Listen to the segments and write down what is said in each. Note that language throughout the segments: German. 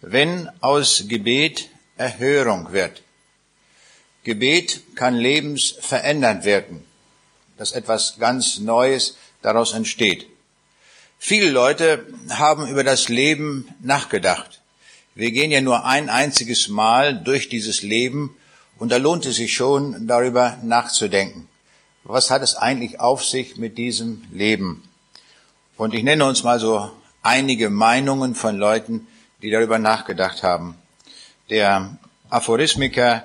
wenn aus Gebet Erhörung wird. Gebet kann lebensverändernd wirken, dass etwas ganz Neues daraus entsteht. Viele Leute haben über das Leben nachgedacht. Wir gehen ja nur ein einziges Mal durch dieses Leben und da lohnt es sich schon, darüber nachzudenken. Was hat es eigentlich auf sich mit diesem Leben? Und ich nenne uns mal so einige Meinungen von Leuten, die darüber nachgedacht haben. Der Aphorismiker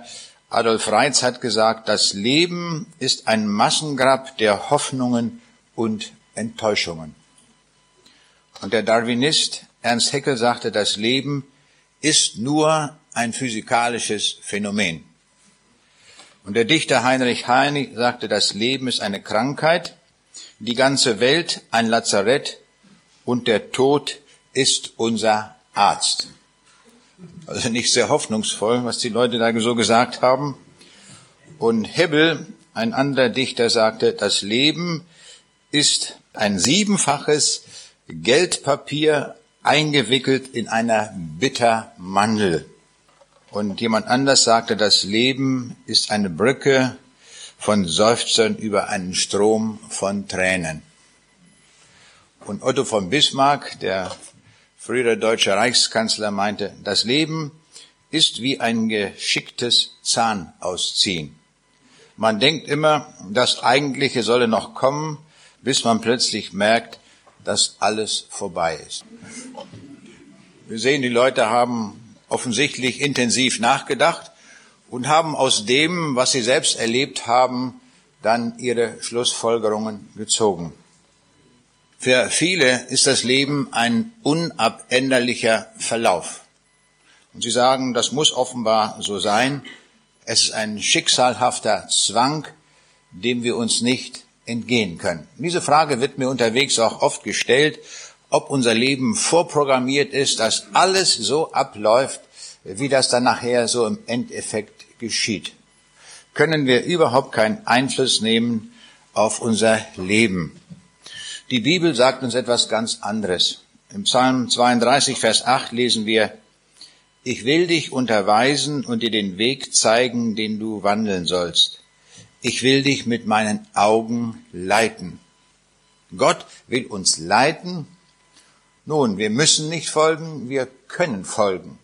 Adolf Reitz hat gesagt, das Leben ist ein Massengrab der Hoffnungen und Enttäuschungen. Und der Darwinist Ernst Haeckel sagte, das Leben ist nur ein physikalisches Phänomen. Und der Dichter Heinrich Heine sagte, das Leben ist eine Krankheit, die ganze Welt ein Lazarett und der Tod ist unser Arzt. Also nicht sehr hoffnungsvoll, was die Leute da so gesagt haben. Und Hebbel, ein anderer Dichter, sagte, das Leben ist ein siebenfaches Geldpapier eingewickelt in einer Bittermandel. Und jemand anders sagte, das Leben ist eine Brücke von Seufzern über einen Strom von Tränen. Und Otto von Bismarck, der frühere deutsche Reichskanzler, meinte, das Leben ist wie ein geschicktes Zahnausziehen. Man denkt immer, das Eigentliche solle noch kommen, bis man plötzlich merkt, dass alles vorbei ist. Wir sehen, die Leute haben offensichtlich intensiv nachgedacht und haben aus dem, was sie selbst erlebt haben, dann ihre Schlussfolgerungen gezogen. Für viele ist das Leben ein unabänderlicher Verlauf. Und sie sagen, das muss offenbar so sein. Es ist ein schicksalhafter Zwang, dem wir uns nicht entgehen können. Diese Frage wird mir unterwegs auch oft gestellt, ob unser Leben vorprogrammiert ist, dass alles so abläuft, wie das dann nachher so im Endeffekt geschieht. Können wir überhaupt keinen Einfluss nehmen auf unser Leben. Die Bibel sagt uns etwas ganz anderes. Im Psalm 32, Vers 8 lesen wir, Ich will dich unterweisen und dir den Weg zeigen, den du wandeln sollst. Ich will dich mit meinen Augen leiten. Gott will uns leiten. Nun, wir müssen nicht folgen, wir können folgen.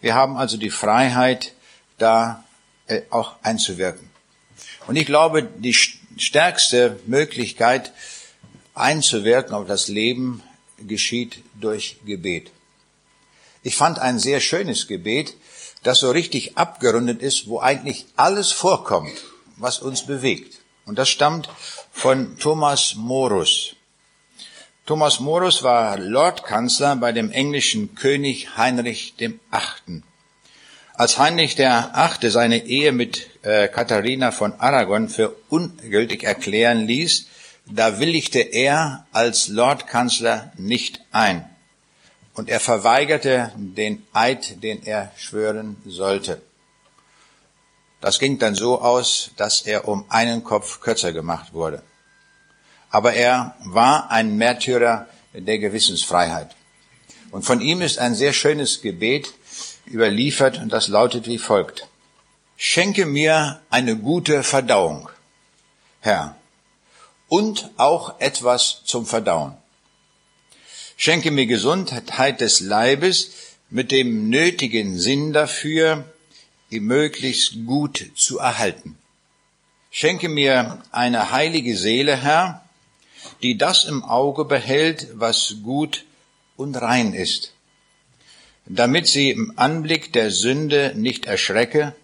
Wir haben also die Freiheit, da äh, auch einzuwirken. Und ich glaube, die stärkste Möglichkeit, einzuwirken auf das Leben geschieht durch Gebet. Ich fand ein sehr schönes Gebet, das so richtig abgerundet ist, wo eigentlich alles vorkommt, was uns bewegt. Und das stammt von Thomas Morus. Thomas Morus war Lordkanzler bei dem englischen König Heinrich dem Achten. Als Heinrich der Achte seine Ehe mit äh, Katharina von Aragon für ungültig erklären ließ, da willigte er als Lordkanzler nicht ein. Und er verweigerte den Eid, den er schwören sollte. Das ging dann so aus, dass er um einen Kopf kürzer gemacht wurde. Aber er war ein Märtyrer der Gewissensfreiheit. Und von ihm ist ein sehr schönes Gebet überliefert und das lautet wie folgt. Schenke mir eine gute Verdauung, Herr, und auch etwas zum Verdauen. Schenke mir Gesundheit des Leibes mit dem nötigen Sinn dafür, ihn möglichst gut zu erhalten. Schenke mir eine heilige Seele, Herr, die das im Auge behält, was gut und rein ist, damit sie im Anblick der Sünde nicht erschrecke,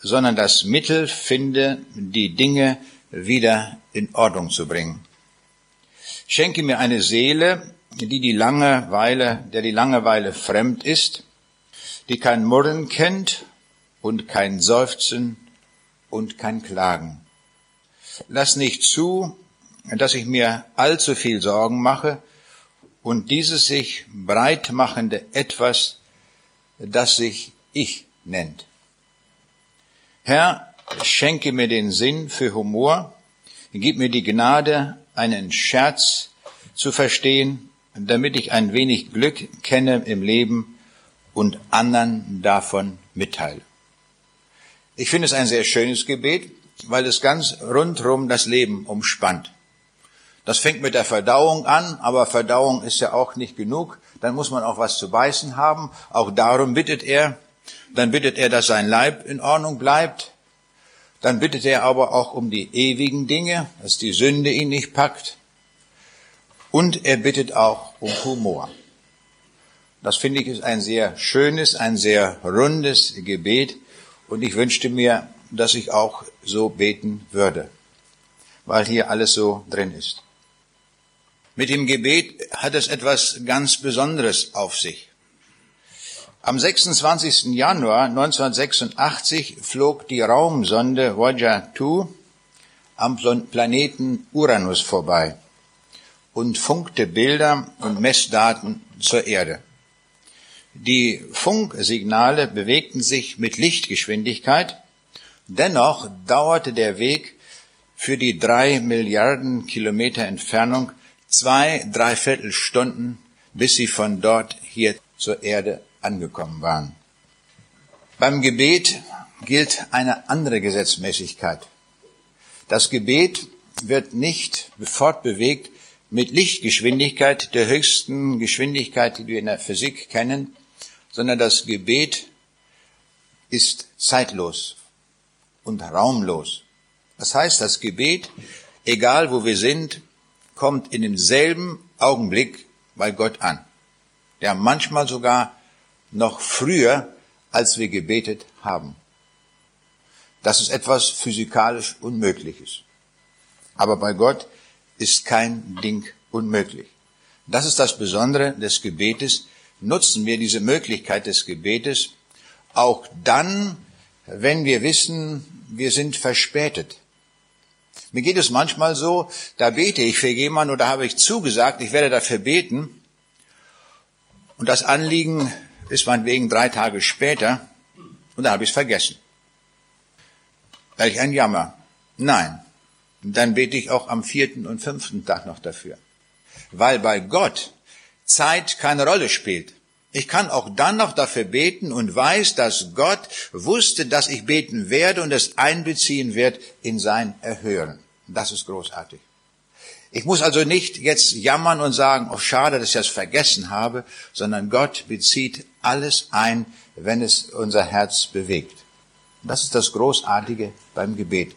sondern das Mittel finde, die Dinge wieder in Ordnung zu bringen. Schenke mir eine Seele, die die Langeweile, der die Langeweile fremd ist, die kein Murren kennt und kein Seufzen und kein Klagen. Lass nicht zu, dass ich mir allzu viel Sorgen mache und dieses sich breit machende etwas, das sich ich nennt. Herr, schenke mir den Sinn für Humor, gib mir die Gnade, einen Scherz zu verstehen, damit ich ein wenig Glück kenne im Leben und anderen davon mitteile. Ich finde es ein sehr schönes Gebet, weil es ganz rundrum das Leben umspannt. Das fängt mit der Verdauung an, aber Verdauung ist ja auch nicht genug. Dann muss man auch was zu beißen haben. Auch darum bittet er. Dann bittet er, dass sein Leib in Ordnung bleibt. Dann bittet er aber auch um die ewigen Dinge, dass die Sünde ihn nicht packt. Und er bittet auch um Humor. Das finde ich ist ein sehr schönes, ein sehr rundes Gebet. Und ich wünschte mir, dass ich auch so beten würde, weil hier alles so drin ist. Mit dem Gebet hat es etwas ganz Besonderes auf sich. Am 26. Januar 1986 flog die Raumsonde Voyager 2 am Planeten Uranus vorbei und funkte Bilder und Messdaten zur Erde. Die Funksignale bewegten sich mit Lichtgeschwindigkeit Dennoch dauerte der Weg für die drei Milliarden Kilometer Entfernung zwei, dreiviertel Stunden, bis sie von dort hier zur Erde angekommen waren. Beim Gebet gilt eine andere Gesetzmäßigkeit. Das Gebet wird nicht fortbewegt mit Lichtgeschwindigkeit, der höchsten Geschwindigkeit, die wir in der Physik kennen, sondern das Gebet ist zeitlos und raumlos. Das heißt, das Gebet, egal wo wir sind, kommt in demselben Augenblick bei Gott an. Ja, manchmal sogar noch früher, als wir gebetet haben. Das ist etwas physikalisch Unmögliches. Aber bei Gott ist kein Ding unmöglich. Das ist das Besondere des Gebetes. Nutzen wir diese Möglichkeit des Gebetes auch dann, wenn wir wissen, wir sind verspätet. Mir geht es manchmal so, da bete ich für jemanden oder habe ich zugesagt, ich werde dafür beten. Und das Anliegen ist meinetwegen drei Tage später und da habe ich es vergessen. Welch ein Jammer. Nein, dann bete ich auch am vierten und fünften Tag noch dafür. Weil bei Gott Zeit keine Rolle spielt. Ich kann auch dann noch dafür beten und weiß, dass Gott wusste, dass ich beten werde und es einbeziehen wird in sein Erhören. Das ist großartig. Ich muss also nicht jetzt jammern und sagen, oh schade, dass ich das vergessen habe, sondern Gott bezieht alles ein, wenn es unser Herz bewegt. Das ist das Großartige beim Gebet.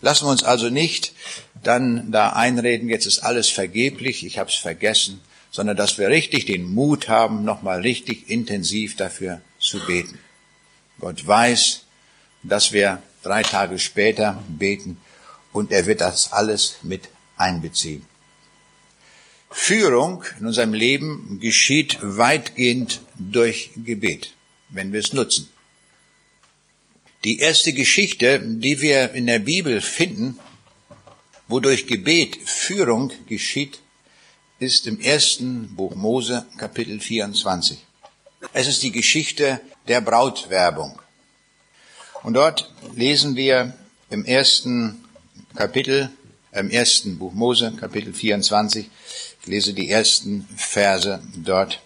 Lassen wir uns also nicht dann da einreden, jetzt ist alles vergeblich, ich habe es vergessen, sondern dass wir richtig den Mut haben, nochmal richtig intensiv dafür zu beten. Gott weiß, dass wir drei Tage später beten und er wird das alles mit einbeziehen. Führung in unserem Leben geschieht weitgehend durch Gebet, wenn wir es nutzen. Die erste Geschichte, die wir in der Bibel finden, wo durch Gebet Führung geschieht, ist im ersten Buch Mose, Kapitel 24. Es ist die Geschichte der Brautwerbung. Und dort lesen wir im ersten Kapitel, im ersten Buch Mose, Kapitel 24, ich lese die ersten Verse dort.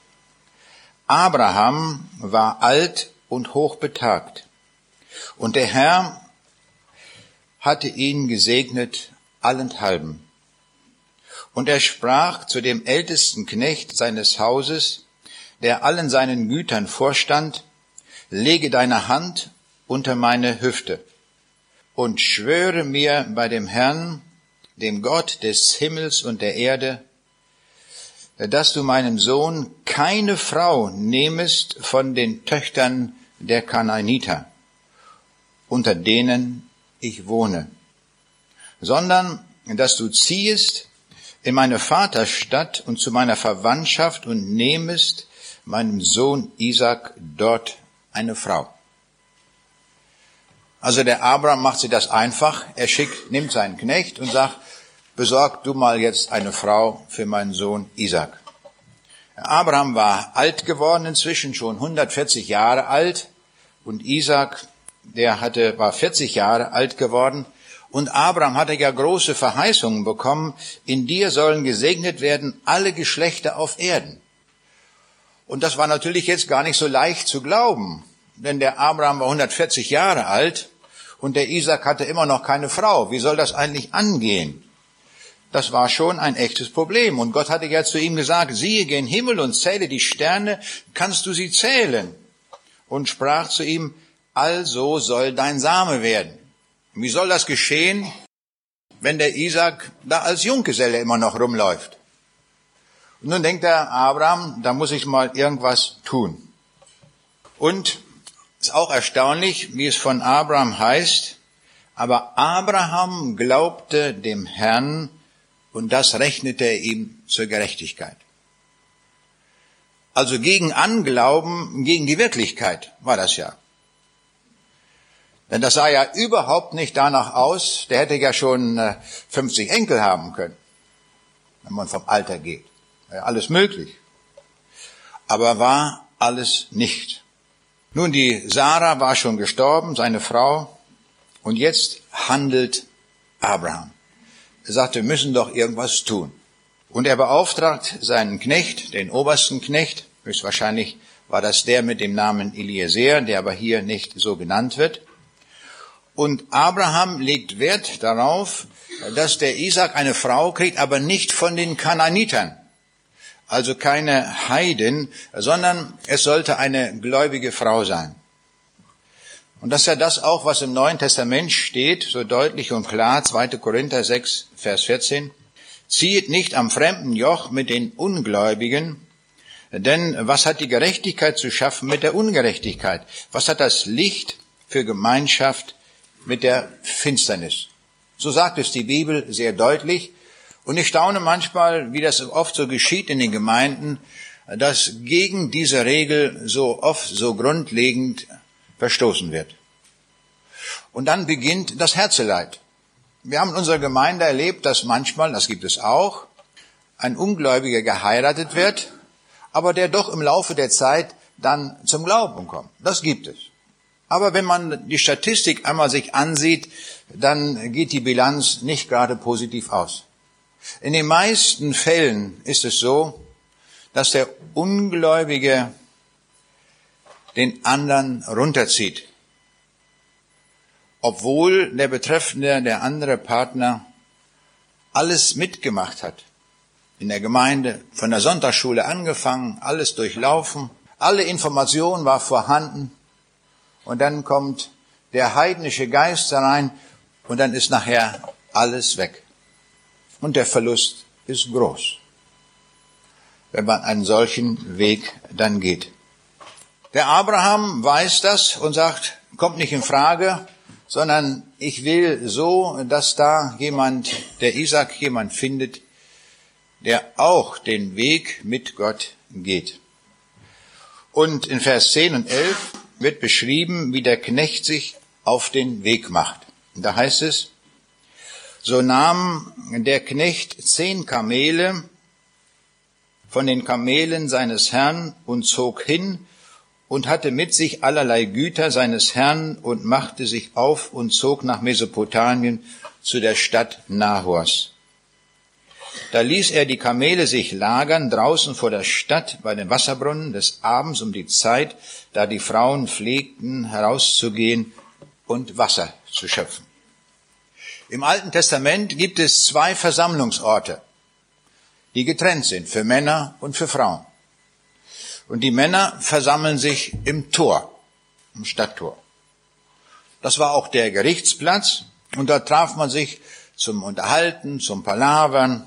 Abraham war alt und hochbetagt, und der Herr hatte ihn gesegnet allenthalben. Und er sprach zu dem ältesten Knecht seines Hauses, der allen seinen Gütern vorstand, lege deine Hand unter meine Hüfte und schwöre mir bei dem Herrn, dem Gott des Himmels und der Erde, dass du meinem Sohn keine Frau nehmest von den Töchtern der Kanaaniter, unter denen ich wohne, sondern dass du ziehest in meine Vaterstadt und zu meiner Verwandtschaft und nehmest meinem Sohn Isaac dort eine Frau. Also der Abraham macht sich das einfach. Er schickt, nimmt seinen Knecht und sagt, besorg du mal jetzt eine Frau für meinen Sohn Isaac. Abraham war alt geworden inzwischen, schon 140 Jahre alt. Und Isaac, der hatte, war 40 Jahre alt geworden. Und Abraham hatte ja große Verheißungen bekommen, in dir sollen gesegnet werden alle Geschlechter auf Erden. Und das war natürlich jetzt gar nicht so leicht zu glauben, denn der Abraham war 140 Jahre alt und der Isaac hatte immer noch keine Frau. Wie soll das eigentlich angehen? Das war schon ein echtes Problem. Und Gott hatte ja zu ihm gesagt, siehe gen Himmel und zähle die Sterne, kannst du sie zählen? Und sprach zu ihm, also soll dein Same werden. Wie soll das geschehen, wenn der Isaac da als Junggeselle immer noch rumläuft? Und nun denkt der Abraham, da muss ich mal irgendwas tun. Und ist auch erstaunlich, wie es von Abraham heißt, aber Abraham glaubte dem Herrn und das rechnete er ihm zur Gerechtigkeit. Also gegen Anglauben, gegen die Wirklichkeit war das ja. Denn das sah ja überhaupt nicht danach aus, der hätte ja schon 50 äh, Enkel haben können, wenn man vom Alter geht. Ja, alles möglich. Aber war alles nicht. Nun, die Sarah war schon gestorben, seine Frau, und jetzt handelt Abraham. Er sagt, wir müssen doch irgendwas tun. Und er beauftragt seinen Knecht, den obersten Knecht, höchstwahrscheinlich war das der mit dem Namen Eliezer, der aber hier nicht so genannt wird. Und Abraham legt Wert darauf, dass der Isaac eine Frau kriegt, aber nicht von den Kananitern. Also keine Heiden, sondern es sollte eine gläubige Frau sein. Und das ist ja das auch, was im Neuen Testament steht, so deutlich und klar, 2. Korinther 6, Vers 14. Zieht nicht am fremden Joch mit den Ungläubigen, denn was hat die Gerechtigkeit zu schaffen mit der Ungerechtigkeit? Was hat das Licht für Gemeinschaft mit der Finsternis? So sagt es die Bibel sehr deutlich. Und ich staune manchmal, wie das oft so geschieht in den Gemeinden, dass gegen diese Regel so oft, so grundlegend verstoßen wird. Und dann beginnt das Herzeleid. Wir haben in unserer Gemeinde erlebt, dass manchmal, das gibt es auch, ein Ungläubiger geheiratet wird, aber der doch im Laufe der Zeit dann zum Glauben kommt. Das gibt es. Aber wenn man die Statistik einmal sich ansieht, dann geht die Bilanz nicht gerade positiv aus. In den meisten Fällen ist es so, dass der Ungläubige den anderen runterzieht. Obwohl der Betreffende, der andere Partner, alles mitgemacht hat. In der Gemeinde, von der Sonntagsschule angefangen, alles durchlaufen, alle Informationen war vorhanden. Und dann kommt der heidnische Geist herein und dann ist nachher alles weg. Und der Verlust ist groß, wenn man einen solchen Weg dann geht. Der Abraham weiß das und sagt, kommt nicht in Frage, sondern ich will so, dass da jemand, der Isaac jemand findet, der auch den Weg mit Gott geht. Und in Vers 10 und 11 wird beschrieben, wie der Knecht sich auf den Weg macht. Da heißt es, so nahm der Knecht zehn Kamele von den Kamelen seines Herrn und zog hin und hatte mit sich allerlei Güter seines Herrn und machte sich auf und zog nach Mesopotamien zu der Stadt Nahors. Da ließ er die Kamele sich lagern draußen vor der Stadt bei den Wasserbrunnen des Abends um die Zeit, da die Frauen pflegten herauszugehen und Wasser zu schöpfen. Im Alten Testament gibt es zwei Versammlungsorte, die getrennt sind für Männer und für Frauen. Und die Männer versammeln sich im Tor, im Stadttor. Das war auch der Gerichtsplatz und da traf man sich zum Unterhalten, zum Palavern.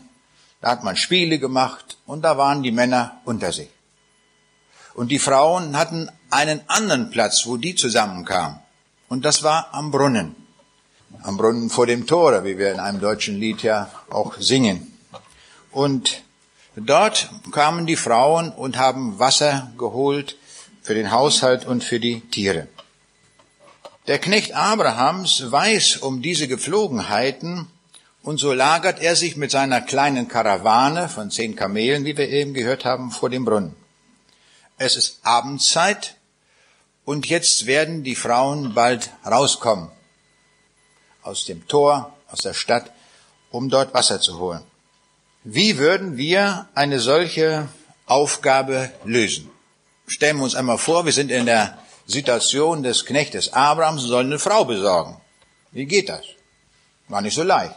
Da hat man Spiele gemacht und da waren die Männer unter sich. Und die Frauen hatten einen anderen Platz, wo die zusammenkamen. Und das war am Brunnen. Am Brunnen vor dem Tore, wie wir in einem deutschen Lied ja auch singen. Und Dort kamen die Frauen und haben Wasser geholt für den Haushalt und für die Tiere. Der Knecht Abrahams weiß um diese Gepflogenheiten und so lagert er sich mit seiner kleinen Karawane von zehn Kamelen, wie wir eben gehört haben, vor dem Brunnen. Es ist Abendzeit und jetzt werden die Frauen bald rauskommen aus dem Tor, aus der Stadt, um dort Wasser zu holen. Wie würden wir eine solche Aufgabe lösen? stellen wir uns einmal vor, wir sind in der Situation des Knechtes Abrahams und sollen eine Frau besorgen. Wie geht das? War nicht so leicht.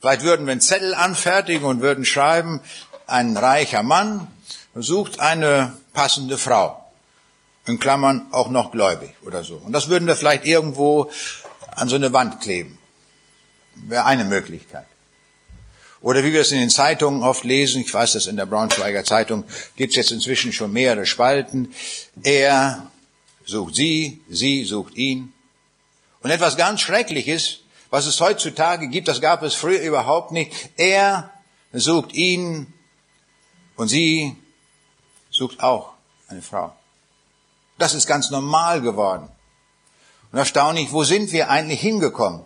Vielleicht würden wir einen Zettel anfertigen und würden schreiben, ein reicher Mann sucht eine passende Frau. In Klammern auch noch gläubig oder so. Und das würden wir vielleicht irgendwo an so eine Wand kleben. Wäre eine Möglichkeit. Oder wie wir es in den Zeitungen oft lesen, ich weiß, dass in der Braunschweiger Zeitung gibt es jetzt inzwischen schon mehrere Spalten. Er sucht sie, sie sucht ihn. Und etwas ganz Schreckliches, was es heutzutage gibt, das gab es früher überhaupt nicht. Er sucht ihn und sie sucht auch eine Frau. Das ist ganz normal geworden. Und erstaunlich, wo sind wir eigentlich hingekommen?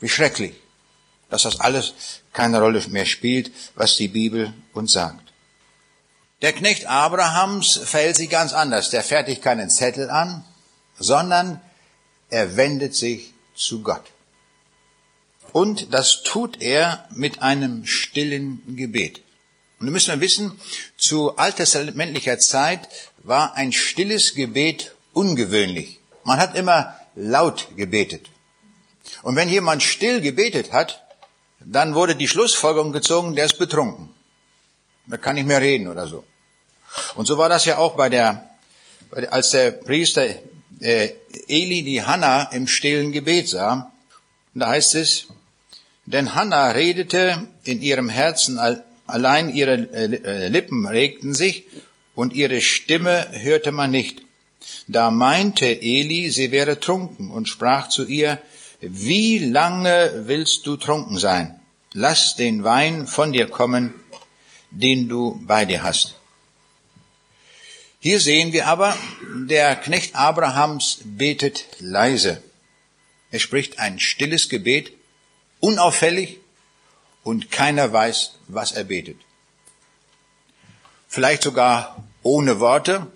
Wie schrecklich, dass das alles keine Rolle mehr spielt, was die Bibel uns sagt. Der Knecht Abrahams verhält sich ganz anders. Der fertigt keinen Zettel an, sondern er wendet sich zu Gott. Und das tut er mit einem stillen Gebet. Und da müssen wir wissen, zu alttestamentlicher Zeit war ein stilles Gebet ungewöhnlich. Man hat immer laut gebetet. Und wenn jemand still gebetet hat, dann wurde die Schlussfolgerung gezogen, der ist betrunken. Da kann nicht mehr reden oder so. Und so war das ja auch bei der, als der Priester äh, Eli die Hanna im stillen Gebet sah. Und da heißt es, denn Hanna redete in ihrem Herzen, allein ihre äh, Lippen regten sich und ihre Stimme hörte man nicht. Da meinte Eli, sie wäre trunken und sprach zu ihr, wie lange willst du trunken sein? Lass den Wein von dir kommen, den du bei dir hast. Hier sehen wir aber, der Knecht Abrahams betet leise. Er spricht ein stilles Gebet, unauffällig, und keiner weiß, was er betet. Vielleicht sogar ohne Worte,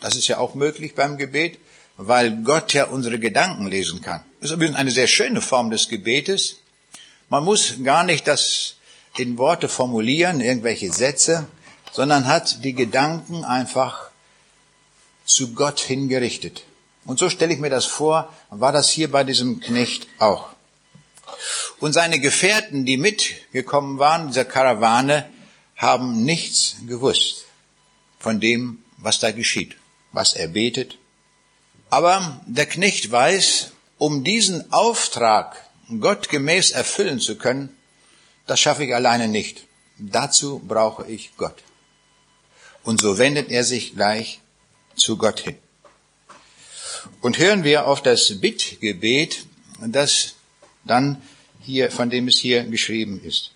das ist ja auch möglich beim Gebet, weil Gott ja unsere Gedanken lesen kann. Das ist übrigens eine sehr schöne Form des Gebetes. Man muss gar nicht das in Worte formulieren, irgendwelche Sätze, sondern hat die Gedanken einfach zu Gott hingerichtet. Und so stelle ich mir das vor, war das hier bei diesem Knecht auch. Und seine Gefährten, die mitgekommen waren, dieser Karawane, haben nichts gewusst von dem, was da geschieht, was er betet. Aber der Knecht weiß, um diesen Auftrag Gott gemäß erfüllen zu können, das schaffe ich alleine nicht. Dazu brauche ich Gott. Und so wendet er sich gleich zu Gott hin. Und hören wir auf das Bittgebet, das dann hier, von dem es hier geschrieben ist.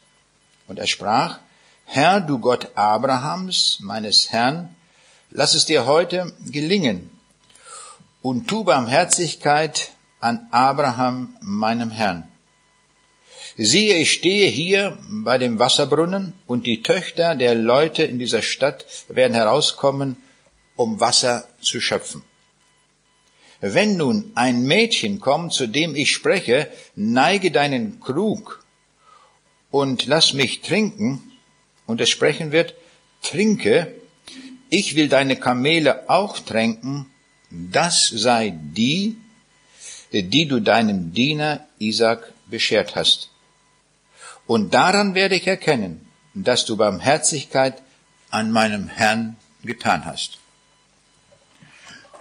Und er sprach, Herr, du Gott Abrahams, meines Herrn, lass es dir heute gelingen und tu Barmherzigkeit an Abraham, meinem Herrn. Siehe, ich stehe hier bei dem Wasserbrunnen und die Töchter der Leute in dieser Stadt werden herauskommen um Wasser zu schöpfen. Wenn nun ein Mädchen kommt, zu dem ich spreche, neige deinen Krug und lass mich trinken, und es sprechen wird, trinke, ich will deine Kamele auch tränken, das sei die, die du deinem Diener Isaac beschert hast. Und daran werde ich erkennen, dass du Barmherzigkeit an meinem Herrn getan hast.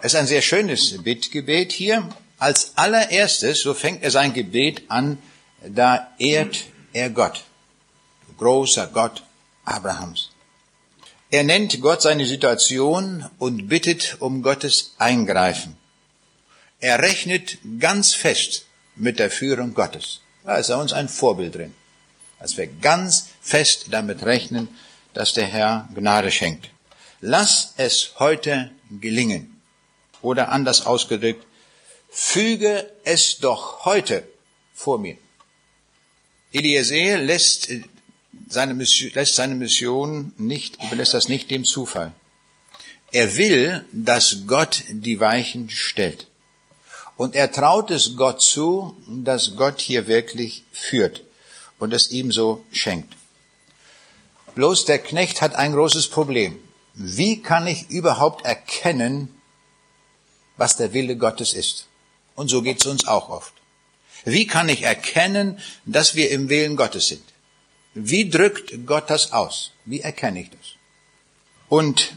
Es ist ein sehr schönes Bittgebet hier. Als allererstes, so fängt er sein Gebet an, da ehrt er Gott. Großer Gott Abrahams. Er nennt Gott seine Situation und bittet um Gottes Eingreifen. Er rechnet ganz fest mit der Führung Gottes. Da ist er uns ein Vorbild drin. Dass wir ganz fest damit rechnen, dass der Herr Gnade schenkt. Lass es heute gelingen. Oder anders ausgedrückt, füge es doch heute vor mir. Eliezer lässt seine, Mission, lässt seine Mission nicht, überlässt das nicht dem Zufall. Er will, dass Gott die Weichen stellt. Und er traut es Gott zu, dass Gott hier wirklich führt und es ihm so schenkt. Bloß der Knecht hat ein großes Problem. wie kann ich überhaupt erkennen, was der Wille Gottes ist? Und so geht es uns auch oft. Wie kann ich erkennen, dass wir im Willen Gottes sind? Wie drückt Gott das aus? Wie erkenne ich das? Und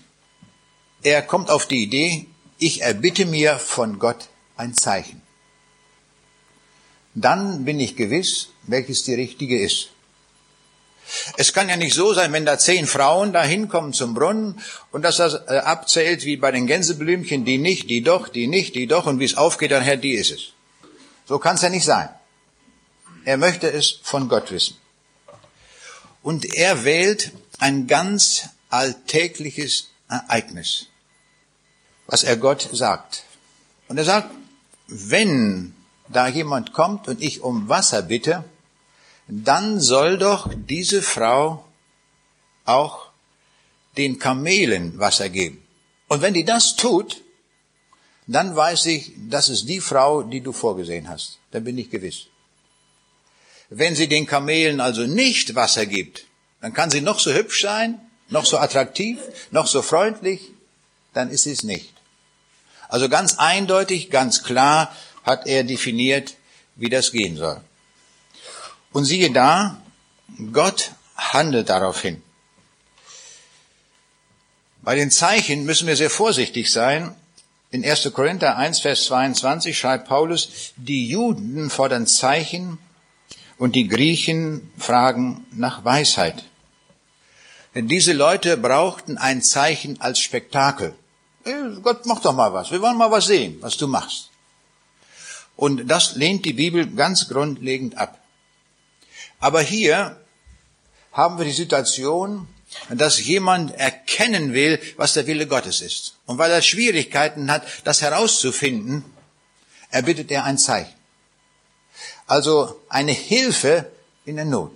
er kommt auf die Idee, ich erbitte mir von Gott ein Zeichen. Dann bin ich gewiss, welches die richtige ist. Es kann ja nicht so sein, wenn da zehn Frauen da hinkommen zum Brunnen und dass das äh, abzählt wie bei den Gänseblümchen, die nicht, die doch, die nicht, die doch und wie es aufgeht, dann Herr, die ist es. So kann es ja nicht sein. Er möchte es von Gott wissen. Und er wählt ein ganz alltägliches Ereignis, was er Gott sagt. Und er sagt, wenn da jemand kommt und ich um Wasser bitte, dann soll doch diese Frau auch den Kamelen Wasser geben. Und wenn die das tut, dann weiß ich, das ist die Frau, die du vorgesehen hast. Da bin ich gewiss. Wenn sie den Kamelen also nicht Wasser gibt, dann kann sie noch so hübsch sein, noch so attraktiv, noch so freundlich, dann ist sie es nicht. Also ganz eindeutig, ganz klar hat er definiert, wie das gehen soll. Und siehe da, Gott handelt darauf hin. Bei den Zeichen müssen wir sehr vorsichtig sein. In 1. Korinther 1, Vers 22 schreibt Paulus, die Juden fordern Zeichen und die Griechen fragen nach Weisheit. Denn diese Leute brauchten ein Zeichen als Spektakel. Gott, mach doch mal was. Wir wollen mal was sehen, was du machst. Und das lehnt die Bibel ganz grundlegend ab. Aber hier haben wir die Situation, dass jemand erkennen will, was der Wille Gottes ist. Und weil er Schwierigkeiten hat, das herauszufinden, erbittet er ein Zeichen. Also eine Hilfe in der Not.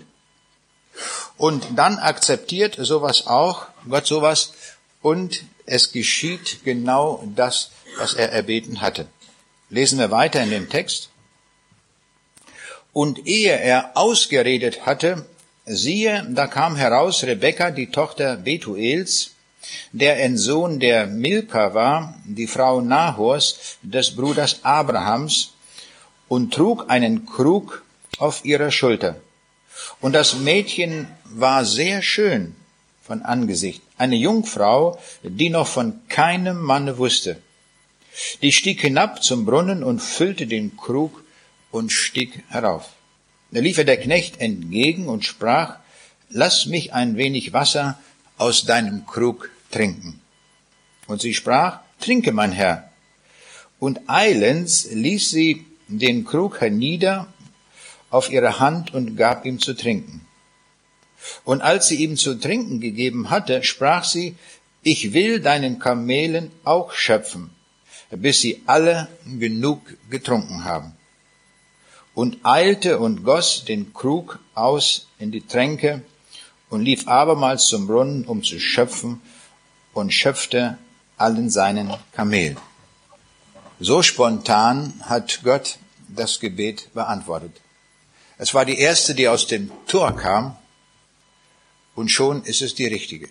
Und dann akzeptiert sowas auch, Gott sowas, und es geschieht genau das, was er erbeten hatte. Lesen wir weiter in dem Text. Und ehe er ausgeredet hatte, siehe, da kam heraus Rebekka, die Tochter Betuels, der ein Sohn der Milka war, die Frau Nahors, des Bruders Abrahams, und trug einen Krug auf ihrer Schulter. Und das Mädchen war sehr schön von Angesicht, eine Jungfrau, die noch von keinem Manne wusste. Die stieg hinab zum Brunnen und füllte den Krug und stieg herauf. Da lief ihr der Knecht entgegen und sprach, Lass mich ein wenig Wasser aus deinem Krug trinken. Und sie sprach, Trinke, mein Herr. Und eilends ließ sie den Krug hernieder auf ihre Hand und gab ihm zu trinken. Und als sie ihm zu trinken gegeben hatte, sprach sie, ich will deinen Kamelen auch schöpfen, bis sie alle genug getrunken haben. Und eilte und goss den Krug aus in die Tränke und lief abermals zum Brunnen, um zu schöpfen, und schöpfte allen seinen Kamelen. So spontan hat Gott das Gebet beantwortet. Es war die erste, die aus dem Tor kam, und schon ist es die richtige.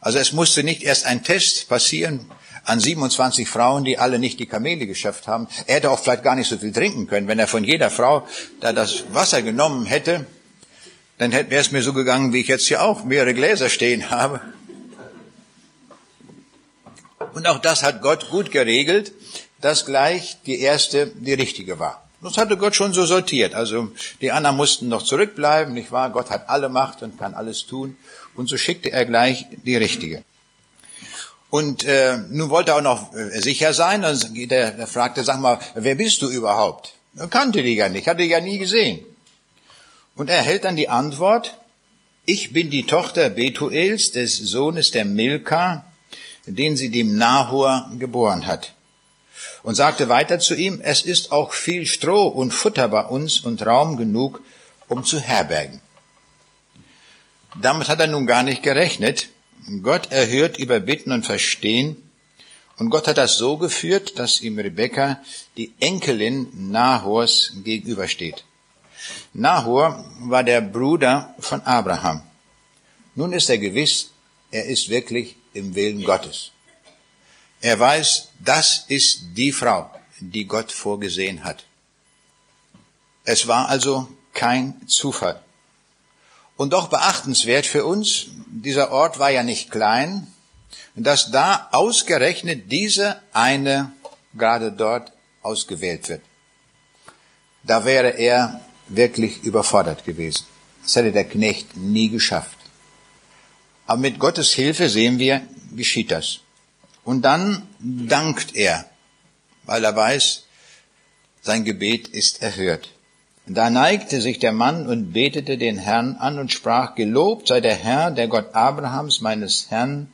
Also es musste nicht erst ein Test passieren an 27 Frauen, die alle nicht die Kamele geschöpft haben. Er hätte auch vielleicht gar nicht so viel trinken können. Wenn er von jeder Frau da das Wasser genommen hätte, dann wäre es mir so gegangen, wie ich jetzt hier auch mehrere Gläser stehen habe. Und auch das hat Gott gut geregelt, dass gleich die erste die richtige war. Das hatte Gott schon so sortiert. Also die anderen mussten noch zurückbleiben, nicht wahr? Gott hat alle Macht und kann alles tun. Und so schickte er gleich die richtige. Und äh, nun wollte er auch noch äh, sicher sein. Dann er, er fragte, sag mal, wer bist du überhaupt? Er kannte die ja nicht, hatte die ja nie gesehen. Und er erhält dann die Antwort, ich bin die Tochter Betuels, des Sohnes der Milka, den sie dem Nahor geboren hat und sagte weiter zu ihm, es ist auch viel Stroh und Futter bei uns und Raum genug, um zu herbergen. Damit hat er nun gar nicht gerechnet. Gott erhört über Bitten und Verstehen. Und Gott hat das so geführt, dass ihm Rebekka, die Enkelin Nahors, gegenübersteht. Nahor war der Bruder von Abraham. Nun ist er gewiss, er ist wirklich im Willen Gottes. Er weiß, das ist die Frau, die Gott vorgesehen hat. Es war also kein Zufall. Und doch beachtenswert für uns, dieser Ort war ja nicht klein, dass da ausgerechnet diese eine gerade dort ausgewählt wird. Da wäre er wirklich überfordert gewesen. Das hätte der Knecht nie geschafft. Aber mit Gottes Hilfe sehen wir, geschieht das. Und dann dankt er, weil er weiß, sein Gebet ist erhört. Da neigte sich der Mann und betete den Herrn an und sprach, Gelobt sei der Herr, der Gott Abrahams, meines Herrn,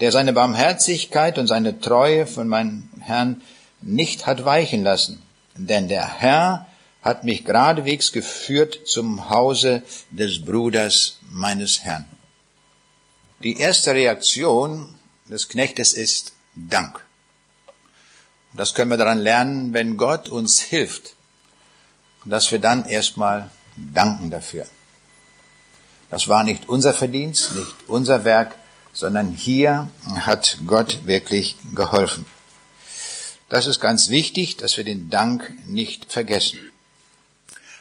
der seine Barmherzigkeit und seine Treue von meinem Herrn nicht hat weichen lassen. Denn der Herr hat mich geradewegs geführt zum Hause des Bruders meines Herrn. Die erste Reaktion des Knechtes ist Dank. Das können wir daran lernen, wenn Gott uns hilft, dass wir dann erstmal danken dafür. Das war nicht unser Verdienst, nicht unser Werk, sondern hier hat Gott wirklich geholfen. Das ist ganz wichtig, dass wir den Dank nicht vergessen.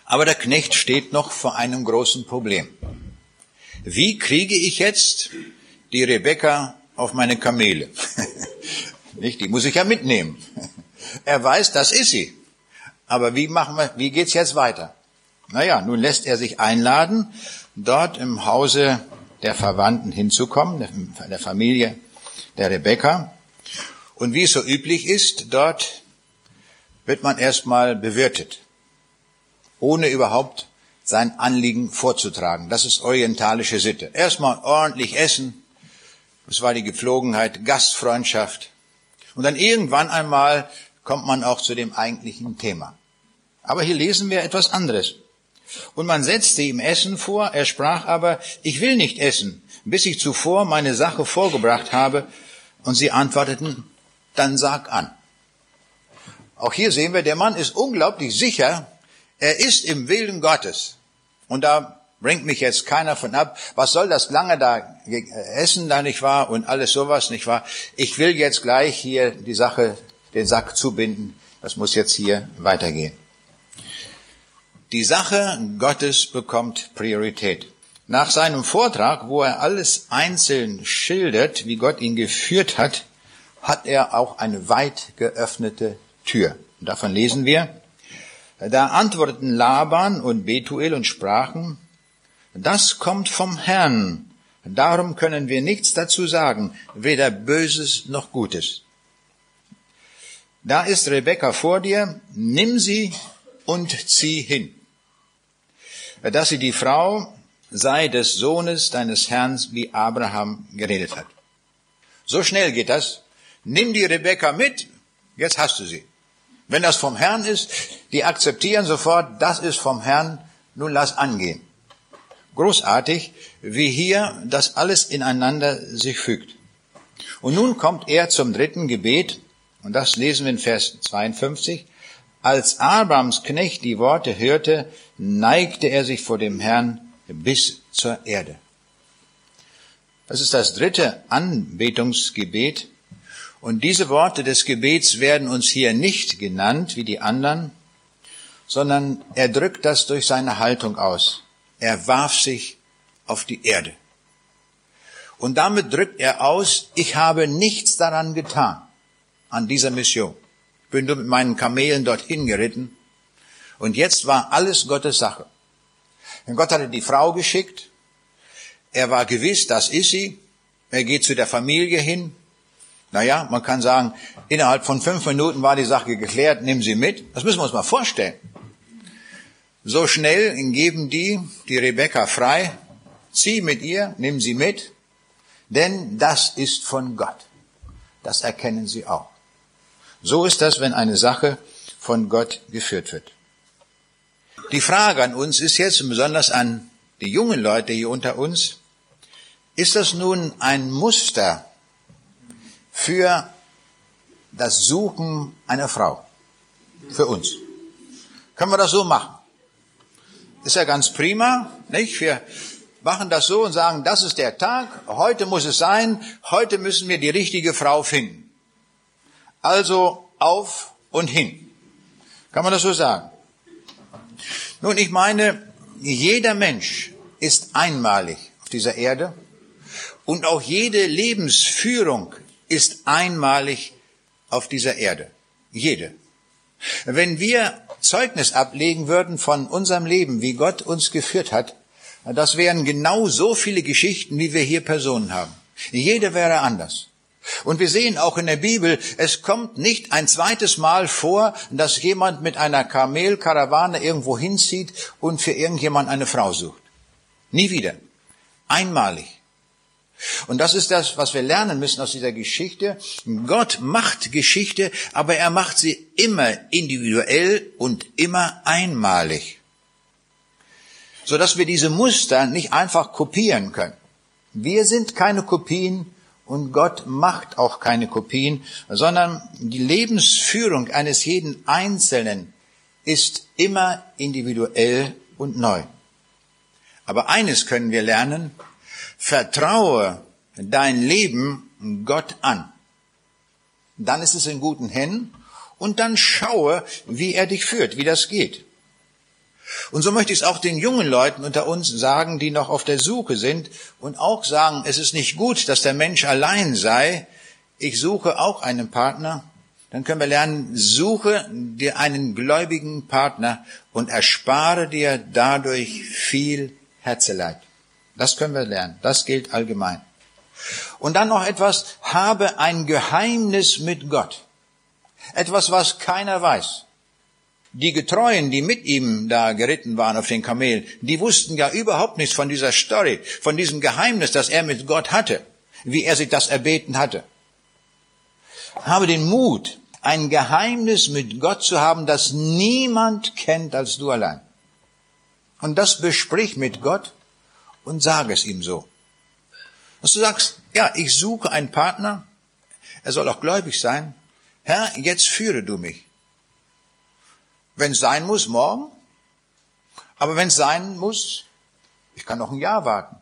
Aber der Knecht steht noch vor einem großen Problem. Wie kriege ich jetzt die Rebecca auf meine Kamele? Nicht, die muss ich ja mitnehmen. Er weiß, das ist sie. Aber wie machen wir, wie geht's jetzt weiter? Naja, nun lässt er sich einladen, dort im Hause der Verwandten hinzukommen, der Familie der Rebecca. Und wie es so üblich ist, dort wird man erstmal bewirtet, ohne überhaupt sein Anliegen vorzutragen. Das ist orientalische Sitte. Erstmal ordentlich essen. Das war die Gepflogenheit, Gastfreundschaft. Und dann irgendwann einmal kommt man auch zu dem eigentlichen Thema. Aber hier lesen wir etwas anderes. Und man setzte ihm Essen vor, er sprach aber, ich will nicht essen, bis ich zuvor meine Sache vorgebracht habe. Und sie antworteten, dann sag an. Auch hier sehen wir, der Mann ist unglaublich sicher, er ist im Willen Gottes. Und da bringt mich jetzt keiner von ab, was soll das lange da essen da nicht wahr und alles sowas nicht wahr. Ich will jetzt gleich hier die Sache, den Sack zubinden. Das muss jetzt hier weitergehen. Die Sache Gottes bekommt Priorität. Nach seinem Vortrag, wo er alles einzeln schildert, wie Gott ihn geführt hat, hat er auch eine weit geöffnete Tür. davon lesen wir, da antworteten Laban und Betuel und sprachen, das kommt vom Herrn, darum können wir nichts dazu sagen, weder Böses noch Gutes. Da ist Rebekka vor dir, nimm sie und zieh hin, dass sie die Frau sei des Sohnes deines Herrn, wie Abraham geredet hat. So schnell geht das. Nimm die Rebekka mit, jetzt hast du sie. Wenn das vom Herrn ist, die akzeptieren sofort, das ist vom Herrn, nun lass angehen. Großartig, wie hier das alles ineinander sich fügt. Und nun kommt er zum dritten Gebet, und das lesen wir in Vers 52. Als Abrams Knecht die Worte hörte, neigte er sich vor dem Herrn bis zur Erde. Das ist das dritte Anbetungsgebet. Und diese Worte des Gebets werden uns hier nicht genannt wie die anderen, sondern er drückt das durch seine Haltung aus. Er warf sich auf die Erde. Und damit drückt er aus, ich habe nichts daran getan, an dieser Mission. Ich bin nur mit meinen Kamelen dorthin geritten. Und jetzt war alles Gottes Sache. Denn Gott hatte die Frau geschickt. Er war gewiss, das ist sie. Er geht zu der Familie hin. Naja, man kann sagen, innerhalb von fünf Minuten war die Sache geklärt, nimm sie mit. Das müssen wir uns mal vorstellen. So schnell geben die die Rebecca frei, zieh mit ihr, nimm sie mit, denn das ist von Gott. Das erkennen sie auch. So ist das, wenn eine Sache von Gott geführt wird. Die Frage an uns ist jetzt, besonders an die jungen Leute hier unter uns, ist das nun ein Muster für das Suchen einer Frau? Für uns. Können wir das so machen? Ist ja ganz prima, nicht? Wir machen das so und sagen, das ist der Tag, heute muss es sein, heute müssen wir die richtige Frau finden. Also auf und hin. Kann man das so sagen? Nun, ich meine, jeder Mensch ist einmalig auf dieser Erde und auch jede Lebensführung ist einmalig auf dieser Erde. Jede. Wenn wir Zeugnis ablegen würden von unserem Leben, wie Gott uns geführt hat, das wären genau so viele Geschichten, wie wir hier Personen haben. Jede wäre anders. Und wir sehen auch in der Bibel, es kommt nicht ein zweites Mal vor, dass jemand mit einer Kamelkarawane irgendwo hinzieht und für irgendjemand eine Frau sucht. Nie wieder. Einmalig. Und das ist das, was wir lernen müssen aus dieser Geschichte. Gott macht Geschichte, aber er macht sie immer individuell und immer einmalig. Sodass wir diese Muster nicht einfach kopieren können. Wir sind keine Kopien und Gott macht auch keine Kopien, sondern die Lebensführung eines jeden Einzelnen ist immer individuell und neu. Aber eines können wir lernen, vertraue dein Leben Gott an. Dann ist es in guten Händen und dann schaue, wie er dich führt, wie das geht. Und so möchte ich es auch den jungen Leuten unter uns sagen, die noch auf der Suche sind und auch sagen, es ist nicht gut, dass der Mensch allein sei. Ich suche auch einen Partner. Dann können wir lernen, suche dir einen gläubigen Partner und erspare dir dadurch viel Herzeleid. Das können wir lernen. Das gilt allgemein. Und dann noch etwas, habe ein Geheimnis mit Gott. Etwas, was keiner weiß. Die Getreuen, die mit ihm da geritten waren auf den Kamel, die wussten ja überhaupt nichts von dieser Story, von diesem Geheimnis, das er mit Gott hatte, wie er sich das erbeten hatte. Habe den Mut, ein Geheimnis mit Gott zu haben, das niemand kennt als du allein. Und das besprich mit Gott und sage es ihm so. Dass du sagst, ja, ich suche einen Partner, er soll auch gläubig sein. Herr, jetzt führe du mich. Wenn es sein muss, morgen. Aber wenn es sein muss, ich kann noch ein Jahr warten.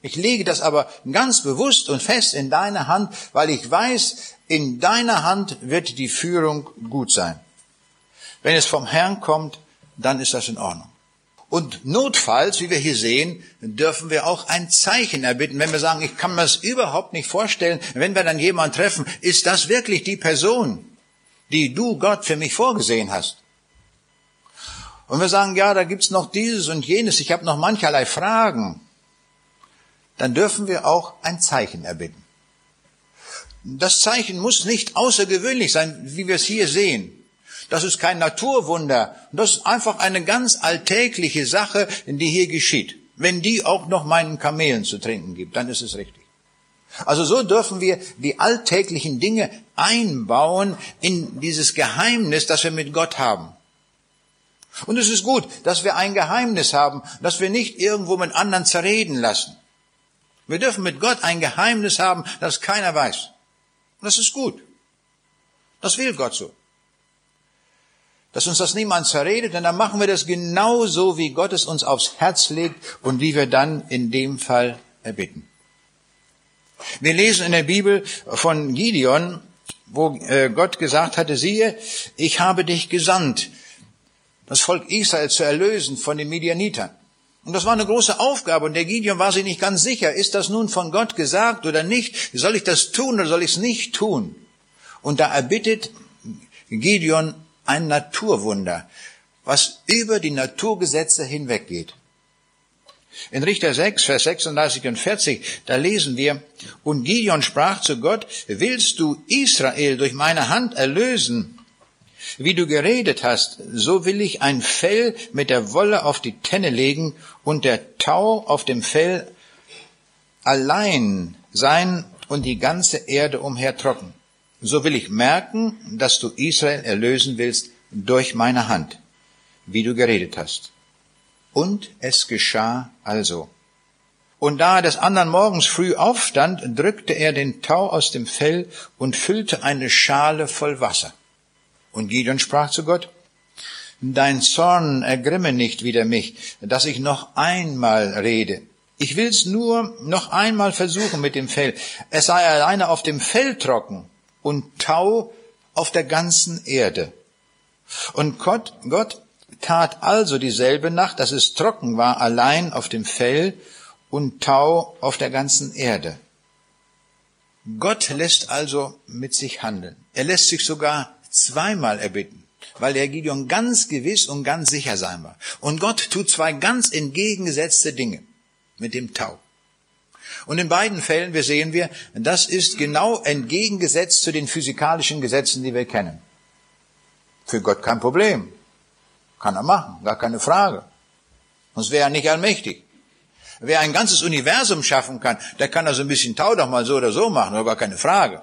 Ich lege das aber ganz bewusst und fest in deine Hand, weil ich weiß, in deiner Hand wird die Führung gut sein. Wenn es vom Herrn kommt, dann ist das in Ordnung. Und notfalls, wie wir hier sehen, dürfen wir auch ein Zeichen erbitten. Wenn wir sagen, ich kann mir das überhaupt nicht vorstellen, wenn wir dann jemanden treffen, ist das wirklich die Person, die du Gott für mich vorgesehen hast? Und wir sagen, ja, da gibt's noch dieses und jenes, ich habe noch mancherlei Fragen, dann dürfen wir auch ein Zeichen erbitten. Das Zeichen muss nicht außergewöhnlich sein, wie wir es hier sehen. Das ist kein Naturwunder. Das ist einfach eine ganz alltägliche Sache, die hier geschieht. Wenn die auch noch meinen Kamelen zu trinken gibt, dann ist es richtig. Also so dürfen wir die alltäglichen Dinge einbauen in dieses Geheimnis, das wir mit Gott haben. Und es ist gut, dass wir ein Geheimnis haben, dass wir nicht irgendwo mit anderen zerreden lassen. Wir dürfen mit Gott ein Geheimnis haben, das keiner weiß. Das ist gut. Das will Gott so. Dass uns das niemand zerredet, denn dann machen wir das genauso, wie Gott es uns aufs Herz legt und wie wir dann in dem Fall erbitten. Wir lesen in der Bibel von Gideon, wo äh, Gott gesagt hatte, siehe, ich habe dich gesandt, das Volk Israel zu erlösen von den Midianitern. Und das war eine große Aufgabe und der Gideon war sich nicht ganz sicher, ist das nun von Gott gesagt oder nicht? Soll ich das tun oder soll ich es nicht tun? Und da erbittet Gideon ein Naturwunder, was über die Naturgesetze hinweggeht. In Richter 6, Vers 36 und 40, da lesen wir, und Gideon sprach zu Gott, willst du Israel durch meine Hand erlösen? Wie du geredet hast, so will ich ein Fell mit der Wolle auf die Tenne legen und der Tau auf dem Fell allein sein und die ganze Erde umher trocken. So will ich merken, dass du Israel erlösen willst durch meine Hand, wie du geredet hast. Und es geschah also. Und da er des anderen Morgens früh aufstand, drückte er den Tau aus dem Fell und füllte eine Schale voll Wasser. Und Gideon sprach zu Gott, Dein Zorn ergrimme nicht wider mich, dass ich noch einmal rede. Ich will's nur noch einmal versuchen mit dem Fell. Es sei alleine auf dem Fell trocken und Tau auf der ganzen Erde. Und Gott, Gott tat also dieselbe Nacht, dass es trocken war, allein auf dem Fell und Tau auf der ganzen Erde. Gott lässt also mit sich handeln. Er lässt sich sogar zweimal erbitten, weil der Gideon ganz gewiss und ganz sicher sein war. Und Gott tut zwei ganz entgegengesetzte Dinge mit dem Tau. Und in beiden Fällen, wir sehen wir, das ist genau entgegengesetzt zu den physikalischen Gesetzen, die wir kennen. Für Gott kein Problem. Kann er machen, gar keine Frage. Sonst wäre er nicht allmächtig. Wer ein ganzes Universum schaffen kann, der kann also ein bisschen Tau doch mal so oder so machen, gar keine Frage.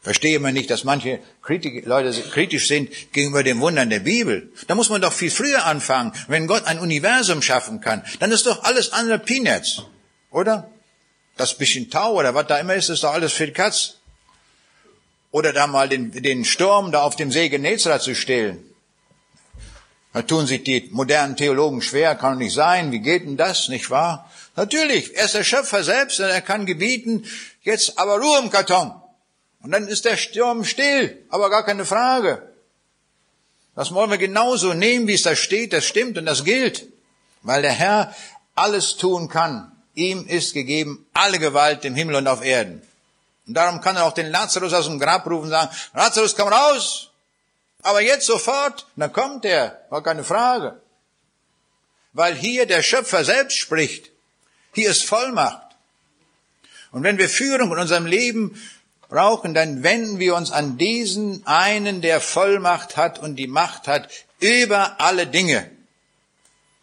Verstehe man nicht, dass manche Kritik, Leute kritisch sind gegenüber den Wundern der Bibel. Da muss man doch viel früher anfangen. Wenn Gott ein Universum schaffen kann, dann ist doch alles andere Peanuts, oder? Das bisschen Tau oder was da immer ist, ist doch alles für die Katz. Oder da mal den, den Sturm da auf dem See Genezra zu stehlen. Da tun sich die modernen Theologen schwer, kann nicht sein, wie geht denn das, nicht wahr? Natürlich, er ist der Schöpfer selbst und er kann gebieten, jetzt aber Ruhe im Karton. Und dann ist der Sturm still, aber gar keine Frage. Das wollen wir genauso nehmen, wie es da steht, das stimmt und das gilt. Weil der Herr alles tun kann. Ihm ist gegeben alle Gewalt im Himmel und auf Erden. Und darum kann er auch den Lazarus aus dem Grab rufen und sagen, Lazarus, komm raus! Aber jetzt sofort, dann kommt er, war keine Frage. Weil hier der Schöpfer selbst spricht. Hier ist Vollmacht. Und wenn wir Führung in unserem Leben brauchen, dann wenden wir uns an diesen einen, der Vollmacht hat und die Macht hat über alle Dinge.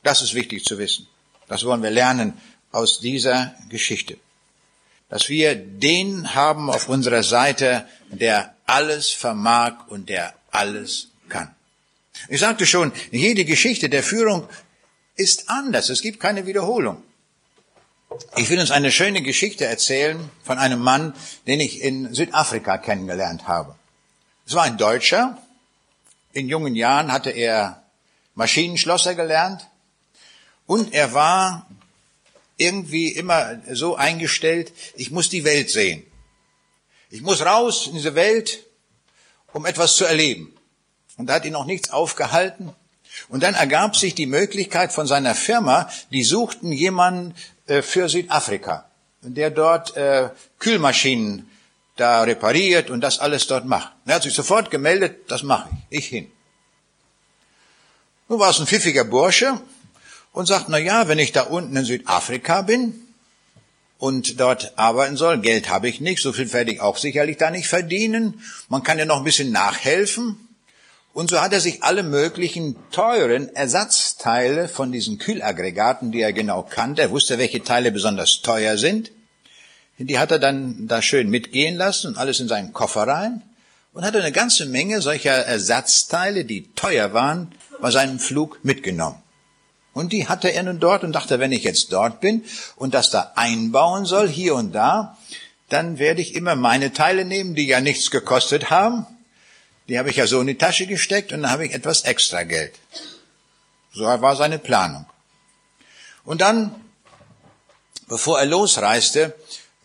Das ist wichtig zu wissen. Das wollen wir lernen aus dieser Geschichte. Dass wir den haben auf unserer Seite, der alles vermag und der alles kann. Ich sagte schon, jede Geschichte der Führung ist anders. Es gibt keine Wiederholung. Ich will uns eine schöne Geschichte erzählen von einem Mann, den ich in Südafrika kennengelernt habe. Es war ein Deutscher. In jungen Jahren hatte er Maschinenschlosser gelernt und er war irgendwie immer so eingestellt, ich muss die Welt sehen. Ich muss raus in diese Welt um etwas zu erleben. Und da hat ihn noch nichts aufgehalten. Und dann ergab sich die Möglichkeit von seiner Firma, die suchten jemanden äh, für Südafrika, der dort äh, Kühlmaschinen da repariert und das alles dort macht. Er hat sich sofort gemeldet, das mache ich, ich hin. Nun war es ein pfiffiger Bursche und sagt, na ja, wenn ich da unten in Südafrika bin, und dort arbeiten soll. Geld habe ich nicht, so viel werde ich auch sicherlich da nicht verdienen. Man kann ja noch ein bisschen nachhelfen. Und so hat er sich alle möglichen teuren Ersatzteile von diesen Kühlaggregaten, die er genau kannte, er wusste, welche Teile besonders teuer sind, die hat er dann da schön mitgehen lassen und alles in seinen Koffer rein und hat eine ganze Menge solcher Ersatzteile, die teuer waren, bei seinem Flug mitgenommen. Und die hatte er nun dort und dachte, wenn ich jetzt dort bin und das da einbauen soll, hier und da, dann werde ich immer meine Teile nehmen, die ja nichts gekostet haben. Die habe ich ja so in die Tasche gesteckt und dann habe ich etwas extra Geld. So war seine Planung. Und dann, bevor er losreiste,